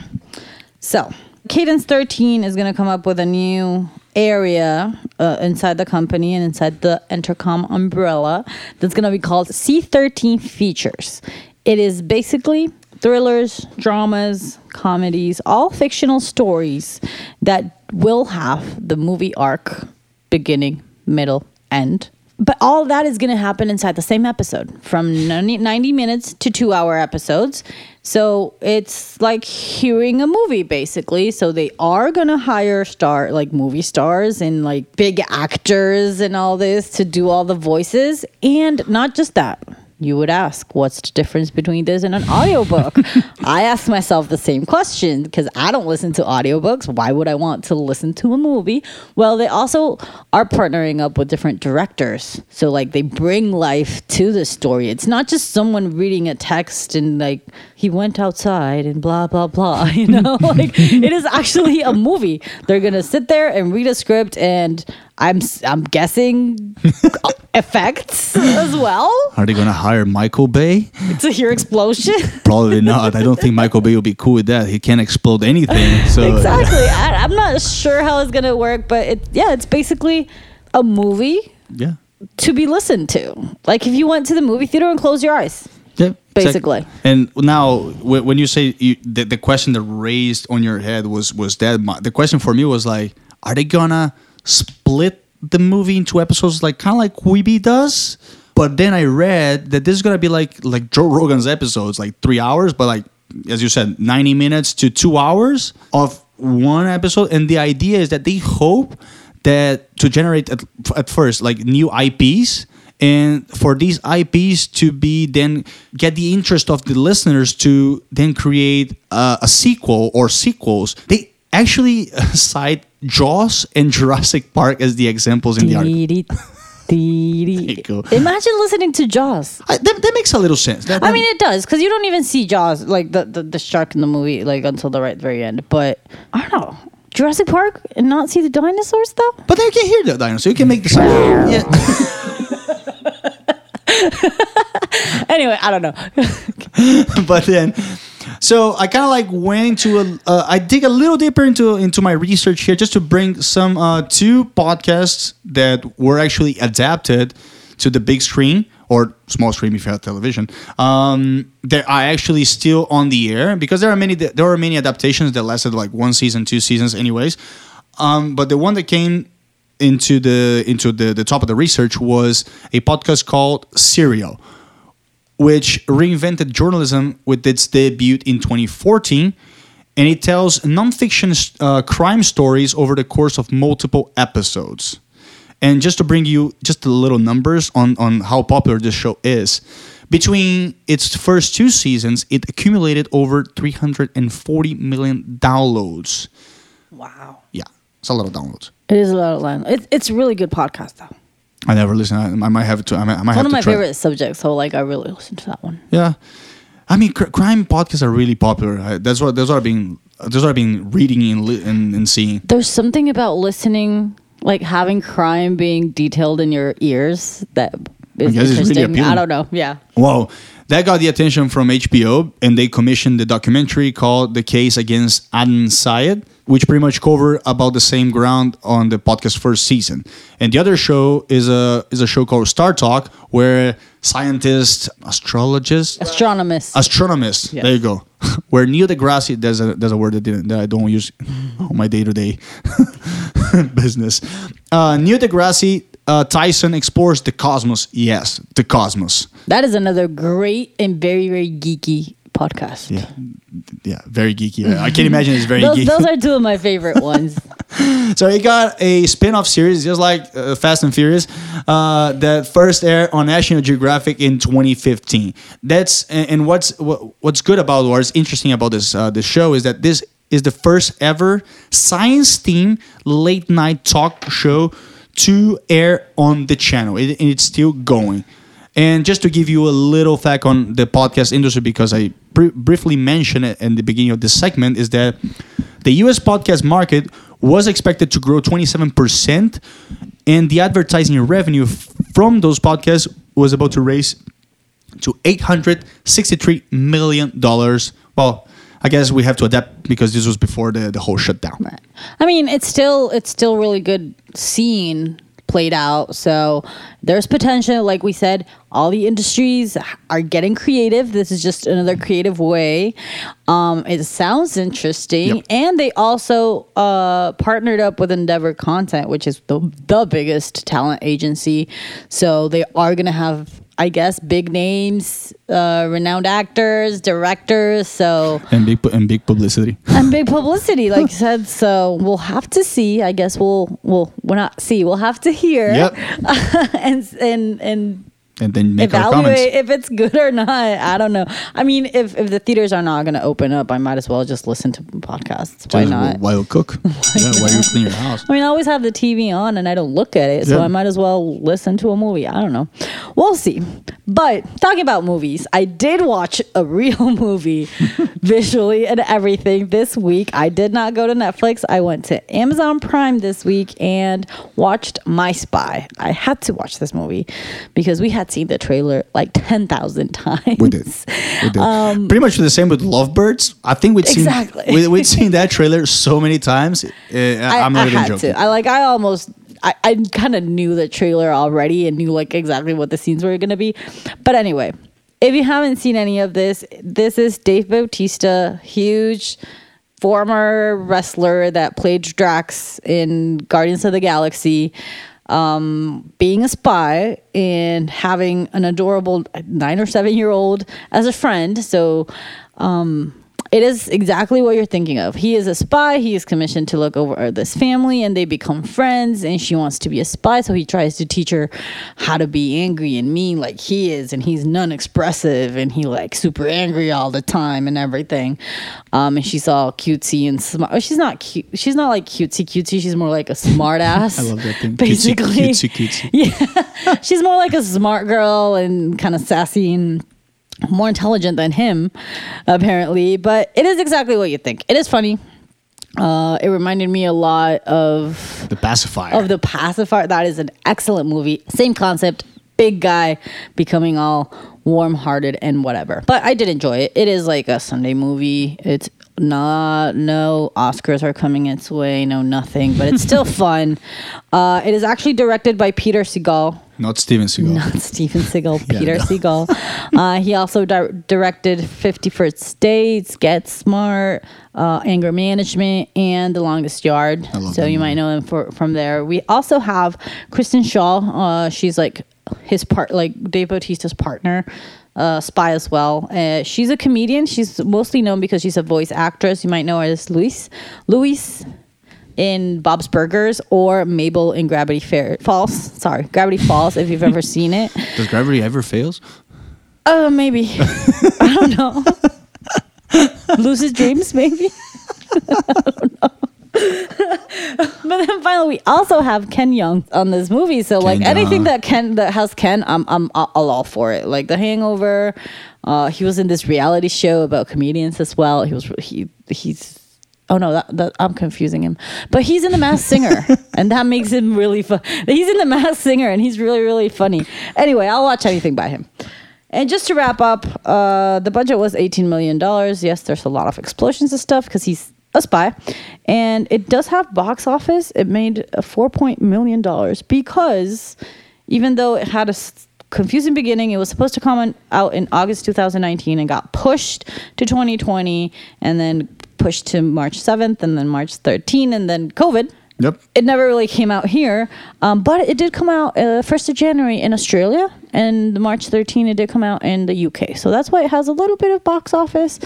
So, Cadence 13 is going to come up with a new area uh, inside the company and inside the Entercom umbrella that's going to be called C13 Features. It is basically thrillers, dramas, comedies, all fictional stories that will have the movie arc beginning, middle, end. But all that is going to happen inside the same episode from 90 90 minutes to two hour episodes. So it's like hearing a movie basically. So they are going to hire star like movie stars and like big actors and all this to do all the voices. And not just that. You would ask, what's the difference between this and an audiobook? I ask myself the same question because I don't listen to audiobooks. Why would I want to listen to a movie? Well, they also are partnering up with different directors. So, like, they bring life to the story. It's not just someone reading a text and, like, he went outside and blah, blah, blah. You know, like, it is actually a movie. They're going to sit there and read a script and I'm I'm guessing uh, effects as well are they gonna hire michael bay to hear explosion. probably not i don't think michael bay will be cool with that he can't explode anything so uh, exactly. I, I'm not sure how it's gonna work, but it yeah, it's basically a movie yeah to be listened to. Like if you went to the movie theater and closed your eyes. Basically. And now, wh- when you say you, the, the question that raised on your head was was that my, the question for me was like, are they gonna split the movie into episodes, like kind of like Quibi does. But then I read that this is gonna be like like Joe Rogan's episodes, like three hours, but like as you said, ninety minutes to two hours of one episode. And the idea is that they hope that to generate at, at first like new IPs and for these IPs to be then get the interest of the listeners to then create uh, a sequel or sequels. They actually cite Jaws and Jurassic Park as the examples in the article. Dee-dee, dee-dee. you go. Imagine listening to Jaws. I, that, that makes a little sense. That- I mean, it does because you don't even see Jaws like the, the the shark in the movie like until the right very end. But I don't know Jurassic Park and not see the dinosaurs though. but then you can hear the dinosaur. You can make the sound. Yeah. Anyway, I don't know. but then so i kind of like went into a uh, i dig a little deeper into into my research here just to bring some uh two podcasts that were actually adapted to the big screen or small screen if you have television um that are actually still on the air because there are many there are many adaptations that lasted like one season two seasons anyways um but the one that came into the into the, the top of the research was a podcast called serial which reinvented journalism with its debut in 2014. And it tells nonfiction uh, crime stories over the course of multiple episodes. And just to bring you just a little numbers on, on how popular this show is, between its first two seasons, it accumulated over 340 million downloads. wow, Yeah, it's a lot of downloads. It is a lot of line. It's it's a really good podcast though. I never listen. I, I might have to. I might, I might have one of my try. favorite subjects, so like I really listen to that one. Yeah, I mean, cr- crime podcasts are really popular. I, that's what that's what I've been that's what I've been reading and li- and, and seeing. There's something about listening, like having crime being detailed in your ears that is guess it's really interesting. I don't know. Yeah. Wow, that got the attention from HBO, and they commissioned the documentary called "The Case Against Adnan Syed," which pretty much cover about the same ground on the podcast first season. And the other show is a is a show called Star Talk, where scientists, astrologists, Astronomist. astronomist. Yes. There you go. Where Neil deGrasse, there's a there's a word that didn't that I don't use on my day to day business. Uh, Neil deGrasse uh, Tyson explores the cosmos. Yes, the cosmos. that is another great and very very geeky podcast. Yeah, yeah, very geeky. I can't imagine it's very Those, geeky. those are two of my favorite ones. So it got a spin-off series, just like uh, Fast and Furious, uh, that first aired on National Geographic in 2015. That's and, and what's what, what's good about or what's interesting about this uh, this show is that this is the first ever science-themed late-night talk show to air on the channel. It, and it's still going. And just to give you a little fact on the podcast industry, because I br- briefly mentioned in the beginning of this segment, is that the US podcast market was expected to grow 27%, and the advertising revenue f- from those podcasts was about to raise to $863 million. Well, I guess we have to adapt because this was before the, the whole shutdown. Right. I mean, it's still it's still really good seeing played out. So there's potential. Like we said, all the industries are getting creative. This is just another creative way. Um, it sounds interesting, Yep. and they also uh, partnered up with Endeavor Content, which is the the biggest talent agency. So they are gonna have. I guess big names, uh, renowned actors, directors. So And big, and big publicity. and big publicity, like you said. So we'll have to see. I guess we'll we'll we'll not see. We'll have to hear. Yep. and and and And then make our comments. evaluate if it's good or not. I don't know. I mean, if if the theaters are not going to open up, I might as well just listen to podcasts. Why Just not? While you cook. yeah, while you clean your house. I mean, I always have the TV on and I don't look at it, so I might as well listen to a movie. I don't know. We'll see. But talking about movies, I did watch a real movie visually and everything this week. I did not go to Netflix. I went to Amazon Prime this week and watched My Spy. I had to watch this movie because we had seen the trailer like 10,000 times. We did. We did. Pretty much the same with Lovebirds. I think we'd seen Um, Exactly. we, we'd seen that trailer so many times. Uh, I, I'm not I even had joking. to. I like. I almost. I, I kind of knew the trailer already and knew like exactly what the scenes were going to be. But anyway, if you haven't seen any of this, this is Dave Bautista, huge former wrestler that played Drax in Guardians of the Galaxy. Um, being a spy and having an adorable nine or seven year old as a friend. So, um, it is exactly what you're thinking of. He is a spy. He is commissioned to look over this family and they become friends. And she wants to be a spy. So he tries to teach her how to be angry and mean like he is. And he's non expressive and he like super angry all the time and everything. Um, and she's all cutesy and smart. oh, She's not cute. She's not like cutesy cutesy. She's more like a smart ass. I love that thing. Basically. Cutesy, cutesy, cutesy. Yeah. she's more like a smart girl and kind of sassy and more intelligent than him, apparently. But it is exactly what you think. It is funny. Uh, it reminded me a lot of The pacifier. of the pacifier. That is an excellent movie. Same concept. Big guy becoming all warm-hearted and whatever. But I did enjoy it. It is like a Sunday movie. It's not no Oscars are coming its way. No nothing. But it's still fun. Uh, it is actually directed by Peter Segal. Not Steven Seagal. Not Steven Seagal, Yeah, Peter no. Seagal. Uh, he also di- directed 50 First Dates, Get Smart, uh, Anger Management, and The Longest Yard. So you might know him for, from there. We also have Kristen Schaal. Uh, she's like his part, like Dave Bautista's partner. Uh, spy as well. Uh, she's a comedian. She's mostly known because she's a voice actress. You might know her as Louise. Louise in Bob's Burgers or Mabel in Gravity Fair Falls. Sorry, Gravity Falls. If you've ever seen it, Does gravity ever fails? uh, maybe I don't know. Loses dreams, maybe. I don't know. but then finally, we also have Ken Jeong on this movie. So like Ken anything that Ken that has Ken, I'm I'm all all for it. Like The Hangover. Uh, he was in this reality show about comedians as well. He was he he's Oh no, that, that I'm confusing him. But he's in the Masked Singer, and that makes him really fun. He's in the Masked Singer, and he's really really funny. Anyway, I'll watch anything by him. And just to wrap up, uh, the budget was 18 million dollars. Yes, there's a lot of explosions and stuff because he's a spy, and it does have box office. It made a 4 point million dollars because even though it had a confusing beginning, it was supposed to come out in August 2019 and got pushed to 2020, and then pushed to March 7th, and then March 13th, and then COVID. Yep. It never really came out here, um, but it did come out uh, 1st of January in Australia, and March 13 it did come out in the UK. So that's why it has a little bit of box office.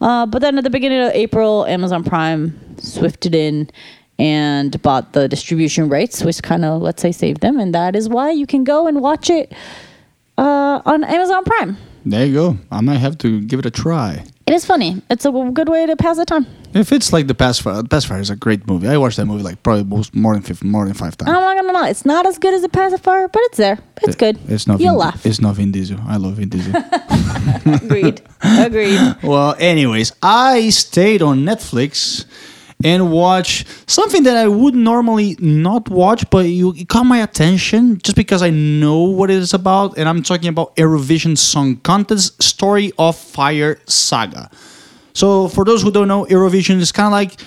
Uh, but then at the beginning of April, Amazon Prime swifted in and bought the distribution rights, which kind of, let's say, saved them. And that is why you can go and watch it uh, on Amazon Prime. There you go. I might have to give it a try. It is funny. It's a good way to pass the time. If it's like the Pacifier, Pacifier is a great movie. I watched that movie like probably most, more than fif- more than five times. I'm not gonna lie, it's not as good as a pacifier, but it's there. It's good. It's not. You'll Vin, laugh. It's not Vin Diesel. I love Vin Diesel. Agreed. Agreed. well, anyways, I stayed on Netflix and watch something that I would normally not watch, but you it caught my attention just because I know what it is about, and I'm talking about Eurovision Song Contest Story of Fire Saga. So, for those who don't know, Eurovision is kind of like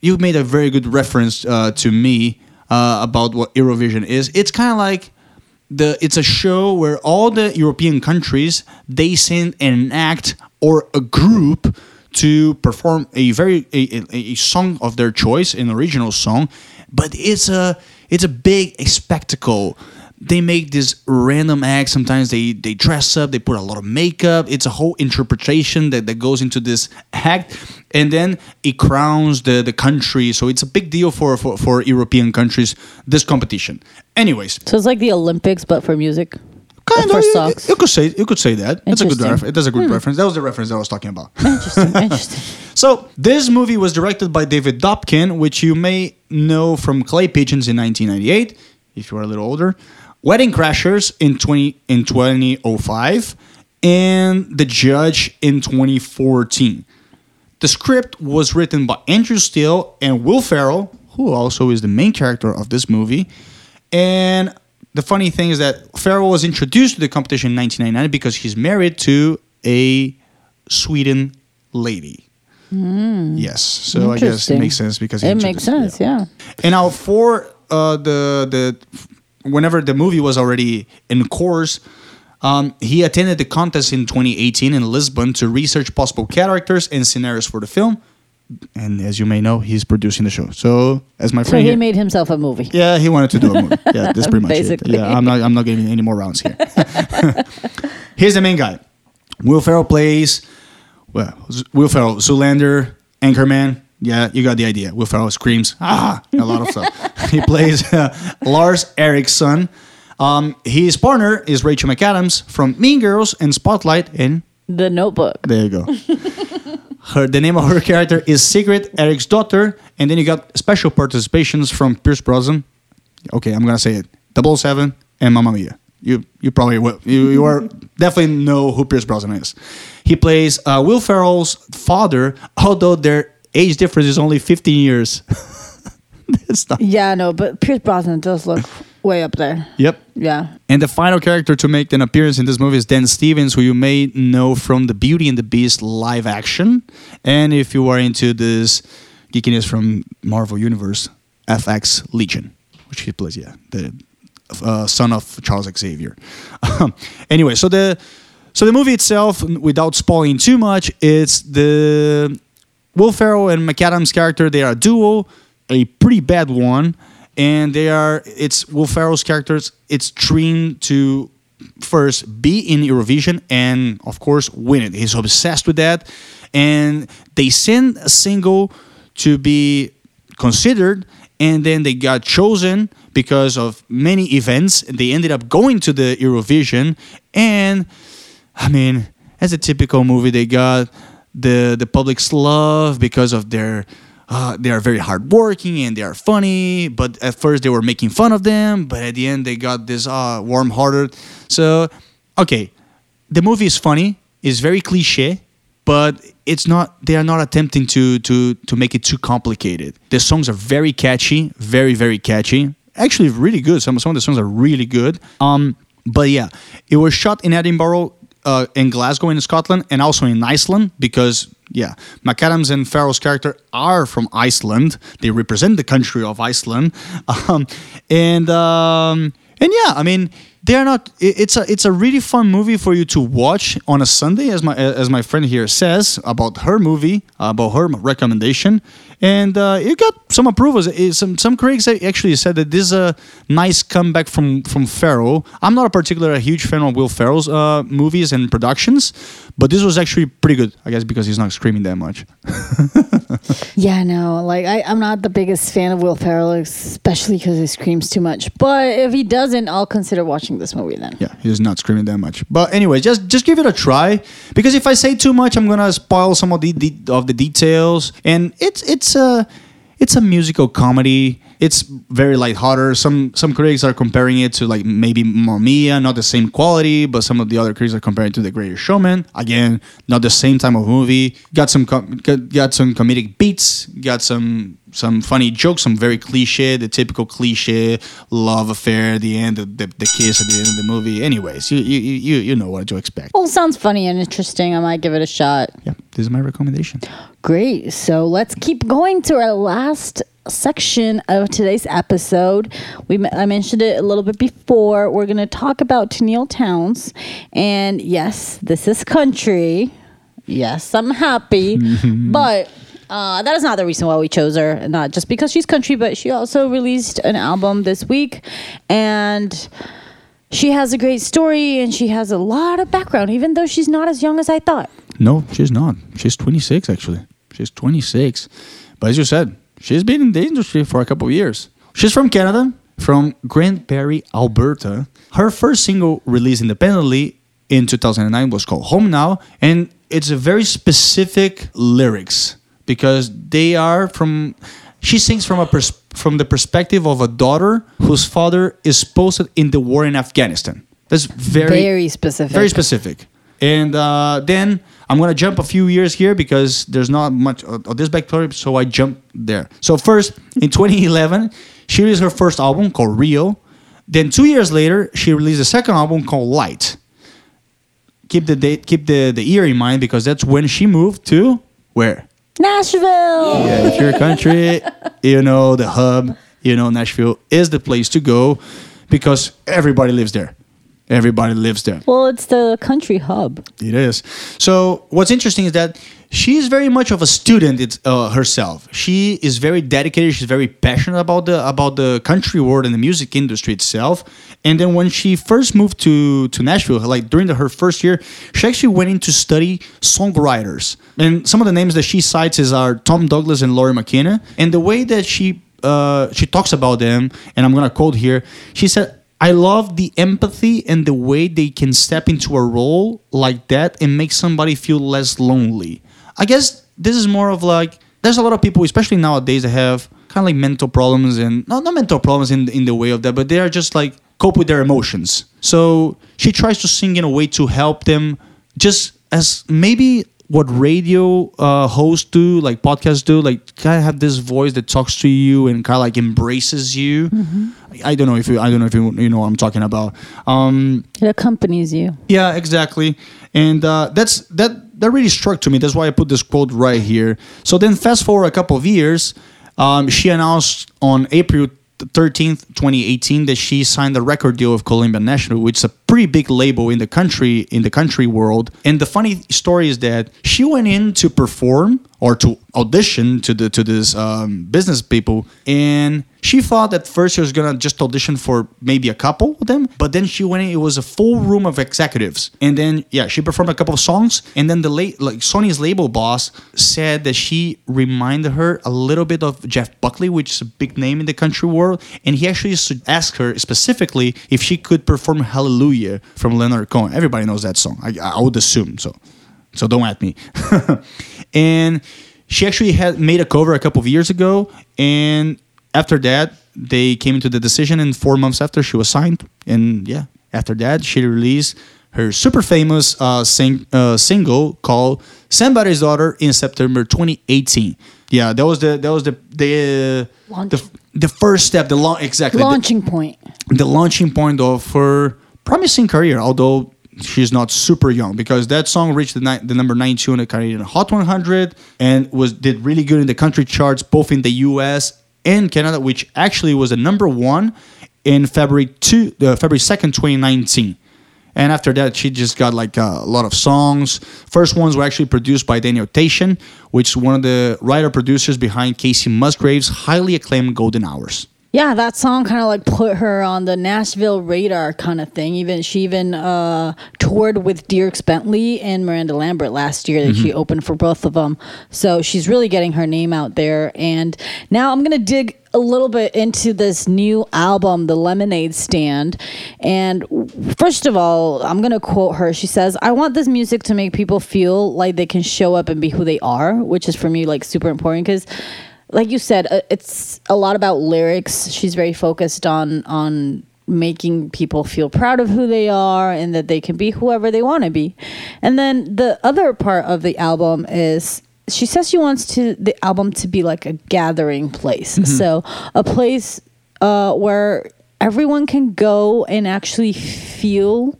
you made a very good reference uh, to me uh, about what Eurovision is. It's kind of like the it's a show where all the European countries they send an act or a group to perform a very a, a, song of their choice, an original song, but it's a it's a big spectacle. They make this random act. Sometimes they they dress up. They put a lot of makeup. It's a whole interpretation that, that goes into this act, and then it crowns the the country. So it's a big deal for for, for European countries. This competition. Anyways, So it's like the Olympics, but for music. Kind for of. You, you could say you could say that. That's a good reference. That's a good hmm. reference. That was the reference that I was talking about. Interesting. Interesting. so this movie was directed by David Dobkin, which you may know from Clay Pigeons in 1998, if you are a little older. Wedding Crashers in 20 in 2005, and The Judge in 2014. The script was written by Andrew Steele and Will Ferrell, who also is the main character of this movie. And the funny thing is that Ferrell was introduced to the competition in 1999 because he's married to a Sweden lady. Yes, so I guess it. Makes sense because It makes sense, yeah. and now for uh, the the whenever the movie was already in course, um, he attended the contest in 2018 in Lisbon to research possible characters and scenarios for the film. And as you may know, he's producing the show. So as my So friend he here- made himself a movie. yeah, he wanted to do a movie. Yeah, that's pretty much Basically. it. Yeah, I'm not I'm not giving any more rounds here. Here's the main guy. Will Ferrell plays well, Will Ferrell, Zoolander, Anchorman. Yeah, you got the idea. Will Ferrell screams, ah, a lot of stuff. he plays uh, Lars Erickson. Um, his partner is Rachel McAdams from Mean Girls and Spotlight. And The Notebook. there you go. her the name of her character is Secret Eric's daughter, and then you got special participations from Pierce Brosnan. Okay, I'm gonna say it. 007 and Mamma Mia. You you probably will. You, you are definitely know who Pierce Brosnan is. He plays uh, Will Ferrell's father, although their age difference is only 15 years. it's not. Yeah, no, but Pierce Brosnan does look way up there. Yep. Yeah. And the final character to make an appearance in this movie is Dan Stevens, who you may know from the Beauty and the Beast live action. And if you are into this geekiness from Marvel Universe, FX Legion, which he plays, yeah, the uh, son of Charles Xavier. anyway, so the so the movie itself, without spoiling too much, it's the Will Ferrell and McAdams character. They are a duo, a pretty bad one, and they are. It's Will Ferrell's characters. It's trained to first be in Eurovision and of course win it. He's obsessed with that, and they send a single to be considered, and then they got chosen because of many events. They ended up going to the Eurovision, and I mean, as a typical movie, they got the the public's love because of their. Uh, they are very hardworking and they are funny, but at first they were making fun of them, but at the end they got this uh, warm-hearted. So, okay, the movie is funny, It's very cliche, but it's not. They are not attempting to to to make it too complicated. The songs are very catchy, very very catchy. Actually, really good. Some some of the songs are really good. Um, but yeah, it was shot in Edinburgh, uh, in Glasgow, in Scotland, and also in Iceland because yeah, McAdams and Ferrell's character are from Iceland. They represent the country of Iceland, um, and um, and yeah, I mean they are not. It's a it's a really fun movie for you to watch on a Sunday, as my as my friend here says about her movie, about her recommendation, and uh, it got some approvals. Some some critics actually said that this is a nice comeback from from Ferrell. I'm not a particular a huge fan of Will Ferrell's uh, movies and productions, but this was actually pretty good. I guess because he's not screaming that much. Yeah, no, like I, I'm not the biggest fan of Will Ferrell, especially because he screams too much. But if he doesn't, I'll consider watching this movie then. Yeah, he's not screaming that much. But anyway, just just give it a try because if I say too much, I'm gonna spoil some of the, the of the details. And it's it's a it's a musical comedy. It's very lighthearted. Some some critics are comparing it to like maybe Mamma not the same quality, but some of the other critics are comparing it to The Greatest Showman. Again, not the same type of movie. Got some com- got, got some comedic beats. Got some some funny jokes. Some very cliche, the typical cliche love affair. At the end, the, the, the kiss at the end of the movie. Anyways, you you you you know what to expect. Well, sounds funny and interesting. I might give it a shot. Yeah, this is my recommendation. Great. So let's keep going to our last section of today's episode. We I mentioned it a little bit before. We're going to talk about Tenille Townes, and yes, this is country. Yes, I'm happy, but. Uh, that is not the reason why we chose her. Not just because she's country, but she also released an album this week, and she has a great story and she has a lot of background, even though she's not as young as I thought. No, she's not. She's 26 actually. She's 26. But as you said, she's been in the industry for a couple of years. She's from Canada, from Grande Prairie, Alberta. Her first single released independently in 2009 was called Home Now, and it's a very specific lyrics because they are from she sings from a pers- from the perspective of a daughter whose father is posted in the war in Afghanistan. That's very Very specific. very specific. And uh, then I'm gonna jump a few years here because there's not much of this backstory, so I jump there. So first, in 2011, she released her first album called Real. Then two years later, she released a second album called Light. Keep the date, keep the the year in mind because that's when she moved to where? Nashville. Yeah, if you're a country, you know the hub, you know Nashville is the place to go because everybody lives there. Everybody lives there. Well, it's the country hub. It is. So what's interesting is that she's very much of a student it's, uh, herself. She is very dedicated. She's very passionate about the about the country world and the music industry itself. And then when she first moved to to Nashville, like during the, her first year, she actually went in to study songwriters. And some of the names that she cites is are Tom Douglas and Lori McKenna. And the way that she uh, she talks about them, and I'm gonna quote here. She said. I love the empathy and the way they can step into a role like that and make somebody feel less lonely. I guess this is more of like there's a lot of people, especially nowadays, that have kind of like mental problems and not not mental problems in in the way of that, but they are just like cope with their emotions. So she tries to sing in a way to help them, just as maybe what radio uh, hosts do, like podcasts do, like kind of have this voice that talks to you and kind of like embraces you. I, I don't know if you, I don't know if you, you know what I'm talking about. Um, It accompanies you. yeah, exactly. And uh, that's that that really struck to me. That's why I put this quote right here. So then, fast forward a couple of years, um, she announced on April. 13th 2018 that she signed a record deal with Columbia Nashville which is a pretty big label in the country in the country world. And the funny story is that she went in to perform or to audition to the to this um, business people. And she thought at first she was gonna just audition for maybe a couple of them but then she went in it was a full room of executives. And then yeah she performed a couple of songs. And then the late like sony's label boss said that she reminded her a little bit of jeff buckley which is a big name in the country world. And he actually asked her specifically if she could perform hallelujah from leonard cohen. Everybody knows that song. I, I would assume so. So don't at me. and she actually had made a cover a couple of years ago, and after that, they came into the decision. And four months after, she was signed. And yeah, after that, she released her super famous uh, sing, uh, single called "Somebody's Daughter" in September 2018. Yeah, that was the that was the the Launch. the, the first step. The long exactly the- Launching point. the launching point of her promising career, although she's not super young, because that song reached the, ni- the number 92 in the Canadian Hot 100 and was did really good in the country charts, both in the U.S. and Canada, which actually was a number one in February two, uh, February 2nd, 2019. And after that, she just got like a lot of songs. First ones were actually produced by Daniel Tashian, which is one of the writer producers behind Kacey Musgraves' highly acclaimed Golden Hours. Yeah, that song kind of like put her on the Nashville radar kind of thing. Even she even uh, toured with Dierks Bentley and Miranda Lambert last year. That she opened for both of them. So she's really getting her name out there. And now I'm gonna dig a little bit into this new album, The Lemonade Stand. And first of all, I'm going to quote her. She says, I want this music to make people feel like they can show up and be who they are, which is for me like super important because like you said, uh, it's a lot about lyrics. She's very focused on on making people feel proud of who they are and that they can be whoever they want to be. And then the other part of the album is she says she wants to the album to be like a gathering place. So a place uh, where everyone can go and actually feel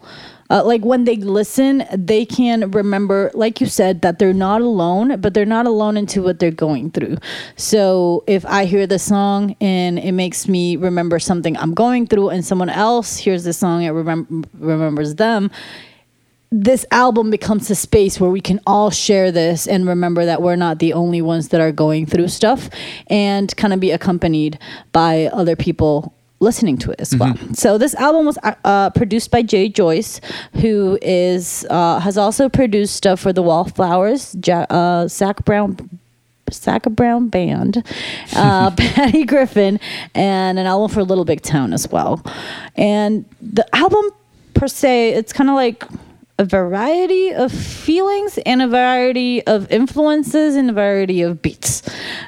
uh, like when they listen, they can remember, like you said, that they're not alone, but they're not alone into what they're going through. So if I hear the song and it makes me remember something I'm going through, and someone else hears the song and remem- remembers them, this album becomes a space where we can all share this and remember that we're not the only ones that are going through stuff and kind of be accompanied by other people listening to it as well. So this album was uh, uh, produced by Jay Joyce, who is uh, has also produced stuff for the Wallflowers, ja- uh, Zac Brown. Zac Brown Band, uh, Patty Griffin, and an album for Little Big Town as well. And the album per se, it's kind of like a variety of feelings and a variety of influences and a variety of beats.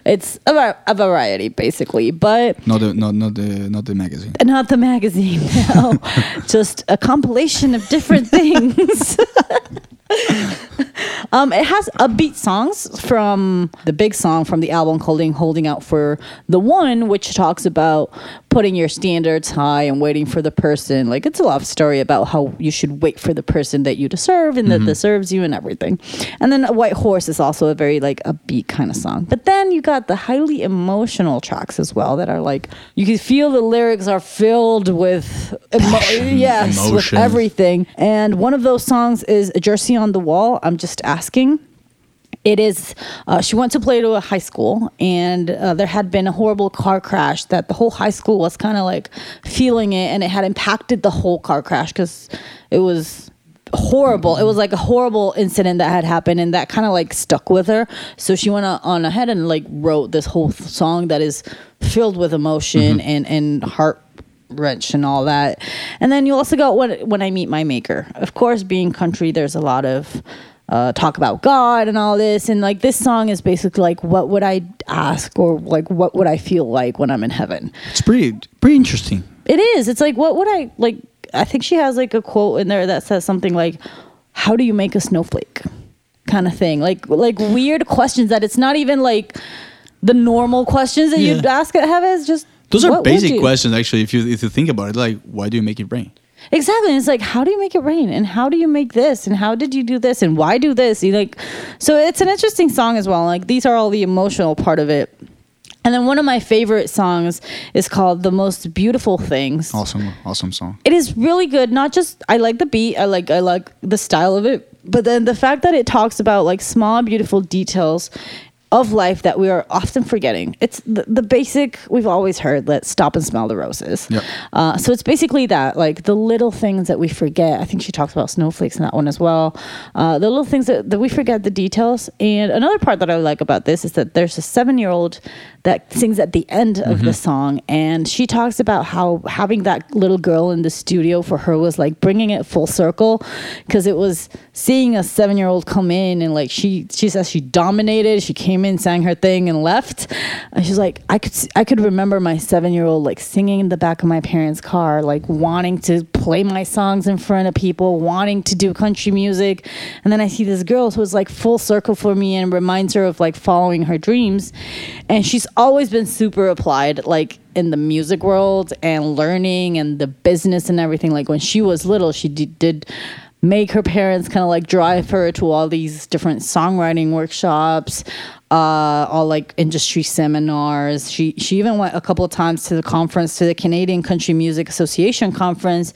It's a, a variety basically, but Not the not not the not the magazine. not the magazine. No, just a compilation of different things. um, it has upbeat songs from the big song from the album called "Holding Out for the One," which talks about putting your standards high and waiting for the person. Like it's a love story about how you should wait for the person that you deserve and that mm-hmm. deserves you and everything. And then a White Horse is also a very like upbeat kind of song. But then you got the highly emotional tracks as well that are like you can feel the lyrics are filled with emo- yes, with everything. And one of those songs is a Jersey on the Wall. I'm just asking it is uh, she went to play to a high school and uh, there had been a horrible car crash that the whole high school was kind of like feeling it and it had impacted the whole car crash because it was horrible it was like a horrible incident that had happened and that kind of like stuck with her so she went on- on ahead and like wrote this whole song that is filled with emotion and and heart wrench and all that. And then you also got when when I meet my maker. Of course, being country, there's a lot of uh, talk about God and all this. And like this song is basically like, what would I ask or like what would I feel like when I'm in heaven? It's pretty pretty interesting. It is. It's like what would I like? I think she has like a quote in there that says something like, "How do you make a snowflake?" kind of thing. Like like weird questions that it's not even like the normal questions that you'd ask at heaven. It's just Those are basic questions, actually. If you if you think about it, like why do you make it rain? Exactly. And it's like, how do you make it rain? And how do you make this? And how did you do this? And why do this? You like, so it's an interesting song as well. Like these are all the emotional part of it. And then one of my favorite songs is called "The Most Beautiful Things." Awesome, awesome song. It is really good. Not just I like the beat, I like I like the style of it, but then the fact that it talks about like small beautiful details of life that we are often forgetting. It's the, the basic we've always heard. Let's stop and smell the roses. Yep. Uh, so it's basically that, like the little things that we forget. I think she talks about snowflakes in that one as well. Uh, the little things that, that we forget the details. And another part that I like about this is that there's a seven year old that sings at the end of the mm-hmm. song, and she talks about how having that little girl in the studio for her was like bringing it full circle because it was seeing a seven year old come in and like she she says she dominated. She came in, sang her thing, and left. And she's like, I could I could remember my seven year old like singing in the back of my parents' car, like wanting to play my songs in front of people, wanting to do country music, and then I see this girl who's like full circle for me and reminds her of like following her dreams, and she's always been super applied, like in the music world and learning and the business and everything. Like when she was little, she did make her parents kind of like drive her to all these different songwriting workshops uh all like industry seminars. She she even went a couple of times to the conference to the canadian country music association conference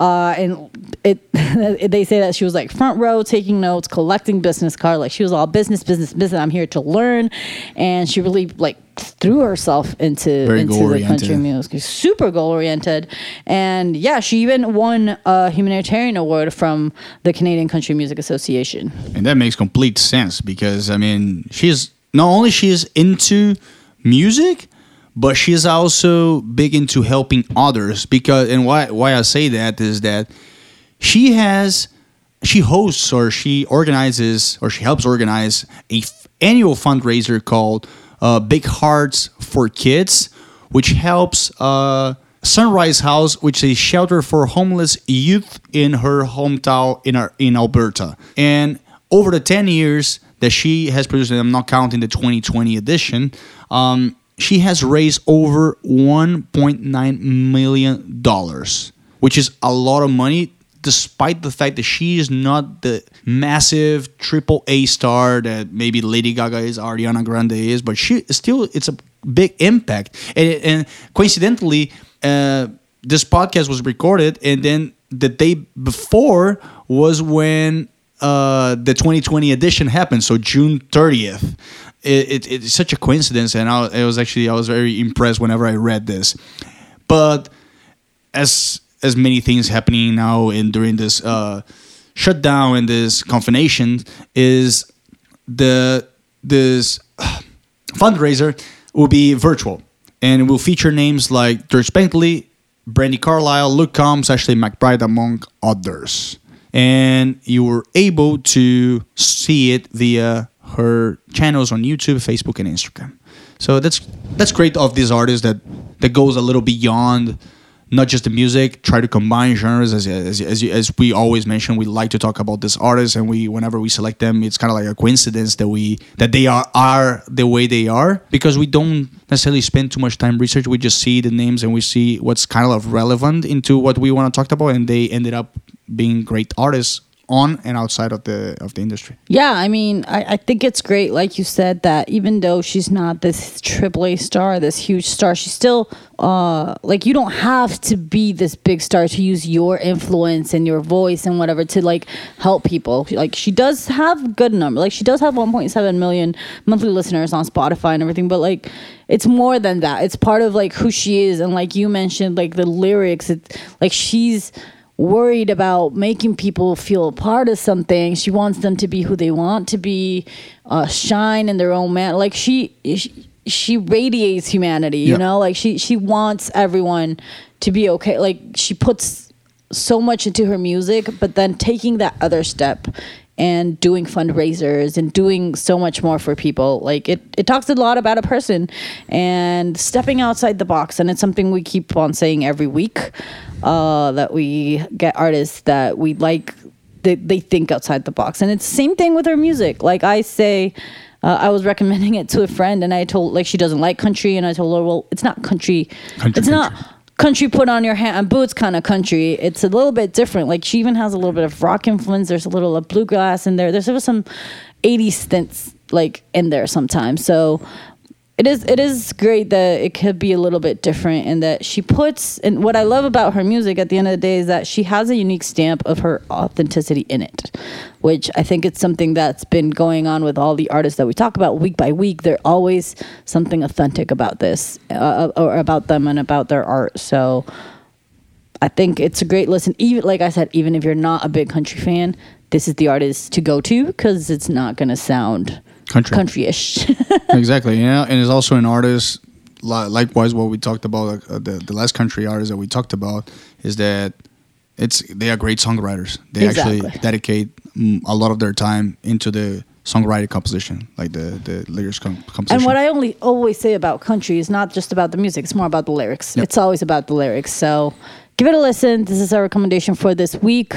uh and it they say that she was like front row taking notes collecting business cards. Like she was all business business business. I'm here to learn. And she really like threw herself into Very into the country music. Super goal oriented and yeah she even won a humanitarian award from the canadian country music association. And that makes complete sense because I mean, she's not only she's into music, but she's also big into helping others. Because and why why I say that is that she has she hosts or she organizes or she helps organize a f- annual fundraiser called uh, Big Hearts for Kids, which helps uh, Sunrise House, which is a shelter for homeless youth in her hometown in our, in Alberta. And over the ten years that she has produced, and I'm not counting the 2020 edition, um, she has raised over 1.9 million dollars, which is a lot of money despite the fact that she is not the massive triple A star that maybe Lady Gaga is, Ariana Grande is, but she still it's a big impact. And, and coincidentally, uh, this podcast was recorded, and then the day before was when uh, the 2020 edition happened, so June 30th. It, it, it's such a coincidence, and I, it was actually I was very impressed whenever I read this. But as as many things happening now and during this uh, shutdown and this confination is the this uh, fundraiser will be virtual and it will feature names like George Bentley, Brandi Carlile, Luke Combs, Ashley McBryde, among others. And you were able to see it via her channels on YouTube, Facebook, and Instagram. So that's that's great of this artist that that goes a little beyond not just the music. Try to combine genres, as as as, as we always mention. We like to talk about this artists, and we whenever we select them, it's kind of like a coincidence that we that they are are the way they are because we don't necessarily spend too much time research. We just see the names and we see what's kind of relevant into what we want to talk about, and they ended up being great artists on and outside of the of the industry. Yeah, I mean, I, I think it's great, like you said, that even though she's not this AAA star, this huge star, she's still uh like you don't have to be this big star to use your influence and your voice and whatever to like help people. Like she does have good number, like she does have 1.7 million monthly listeners on Spotify and everything, but like it's more than that. It's part of like who she is, and like you mentioned, like the lyrics. It's like she's worried about making people feel a part of something. She wants them to be who they want to be, uh, shine in their own man. Like she, she, she radiates humanity. You Yeah. know, like she she wants everyone to be okay. Like she puts so much into her music, but then taking that other step and doing fundraisers and doing so much more for people. Like it it talks a lot about a person and stepping outside the box. And it's something we keep on saying every week uh that we get artists that we like they, they think outside the box. And it's the same thing with her music. Like i say uh, i was recommending it to a friend and i told like she doesn't like country. And i told her well it's not country, Country, it's not country. put on your hand boots kind of country it's a little bit different. Like she even has a little bit of rock influence. There's a little of bluegrass in there. There's some 80s stints like in there sometimes. So it is it is great that it could be a little bit different and that she puts and what I love about her music at the end of the day is that she has a unique stamp of her authenticity in it, which I think it's something that's been going on with all the artists that we talk about week by week. There's always something authentic about this uh, or about them and about their art. So I think it's a great listen. Even like I said, even if you're not a big country fan, this is the artist to go to because it's not gonna sound Country. country-ish. exactly. Yeah, and it's also an artist. li- Likewise, what we talked about, uh, the the last country artist that we talked about, is that it's they are great songwriters. They actually dedicate mm, a lot of their time into the songwriting composition, like the the lyrics com- composition. And what I only always say about country is not just about the music; it's more about the lyrics. Yep. It's always about the lyrics. So, give it a listen. This is our recommendation for this week,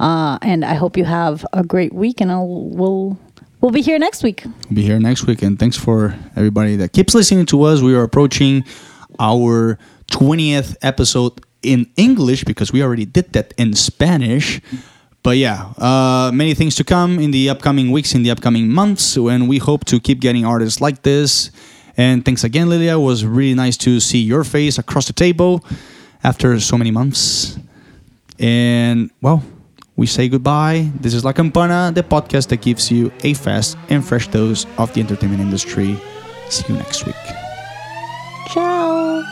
uh, and I hope you have a great week. And I'll we'll we'll be here next week. We'll be here next week, and thanks for everybody that keeps listening to us. We are approaching our twentieth episode in English because we already did that in Spanish. But yeah, uh, many things to come in the upcoming weeks, in the upcoming months, and we hope to keep getting artists like this. And thanks again, Lilia. It was really nice to see your face across the table after so many months. And well, we say goodbye. This is La Campana, the podcast that gives you a fast and fresh dose of the entertainment industry. See you next week. Ciao.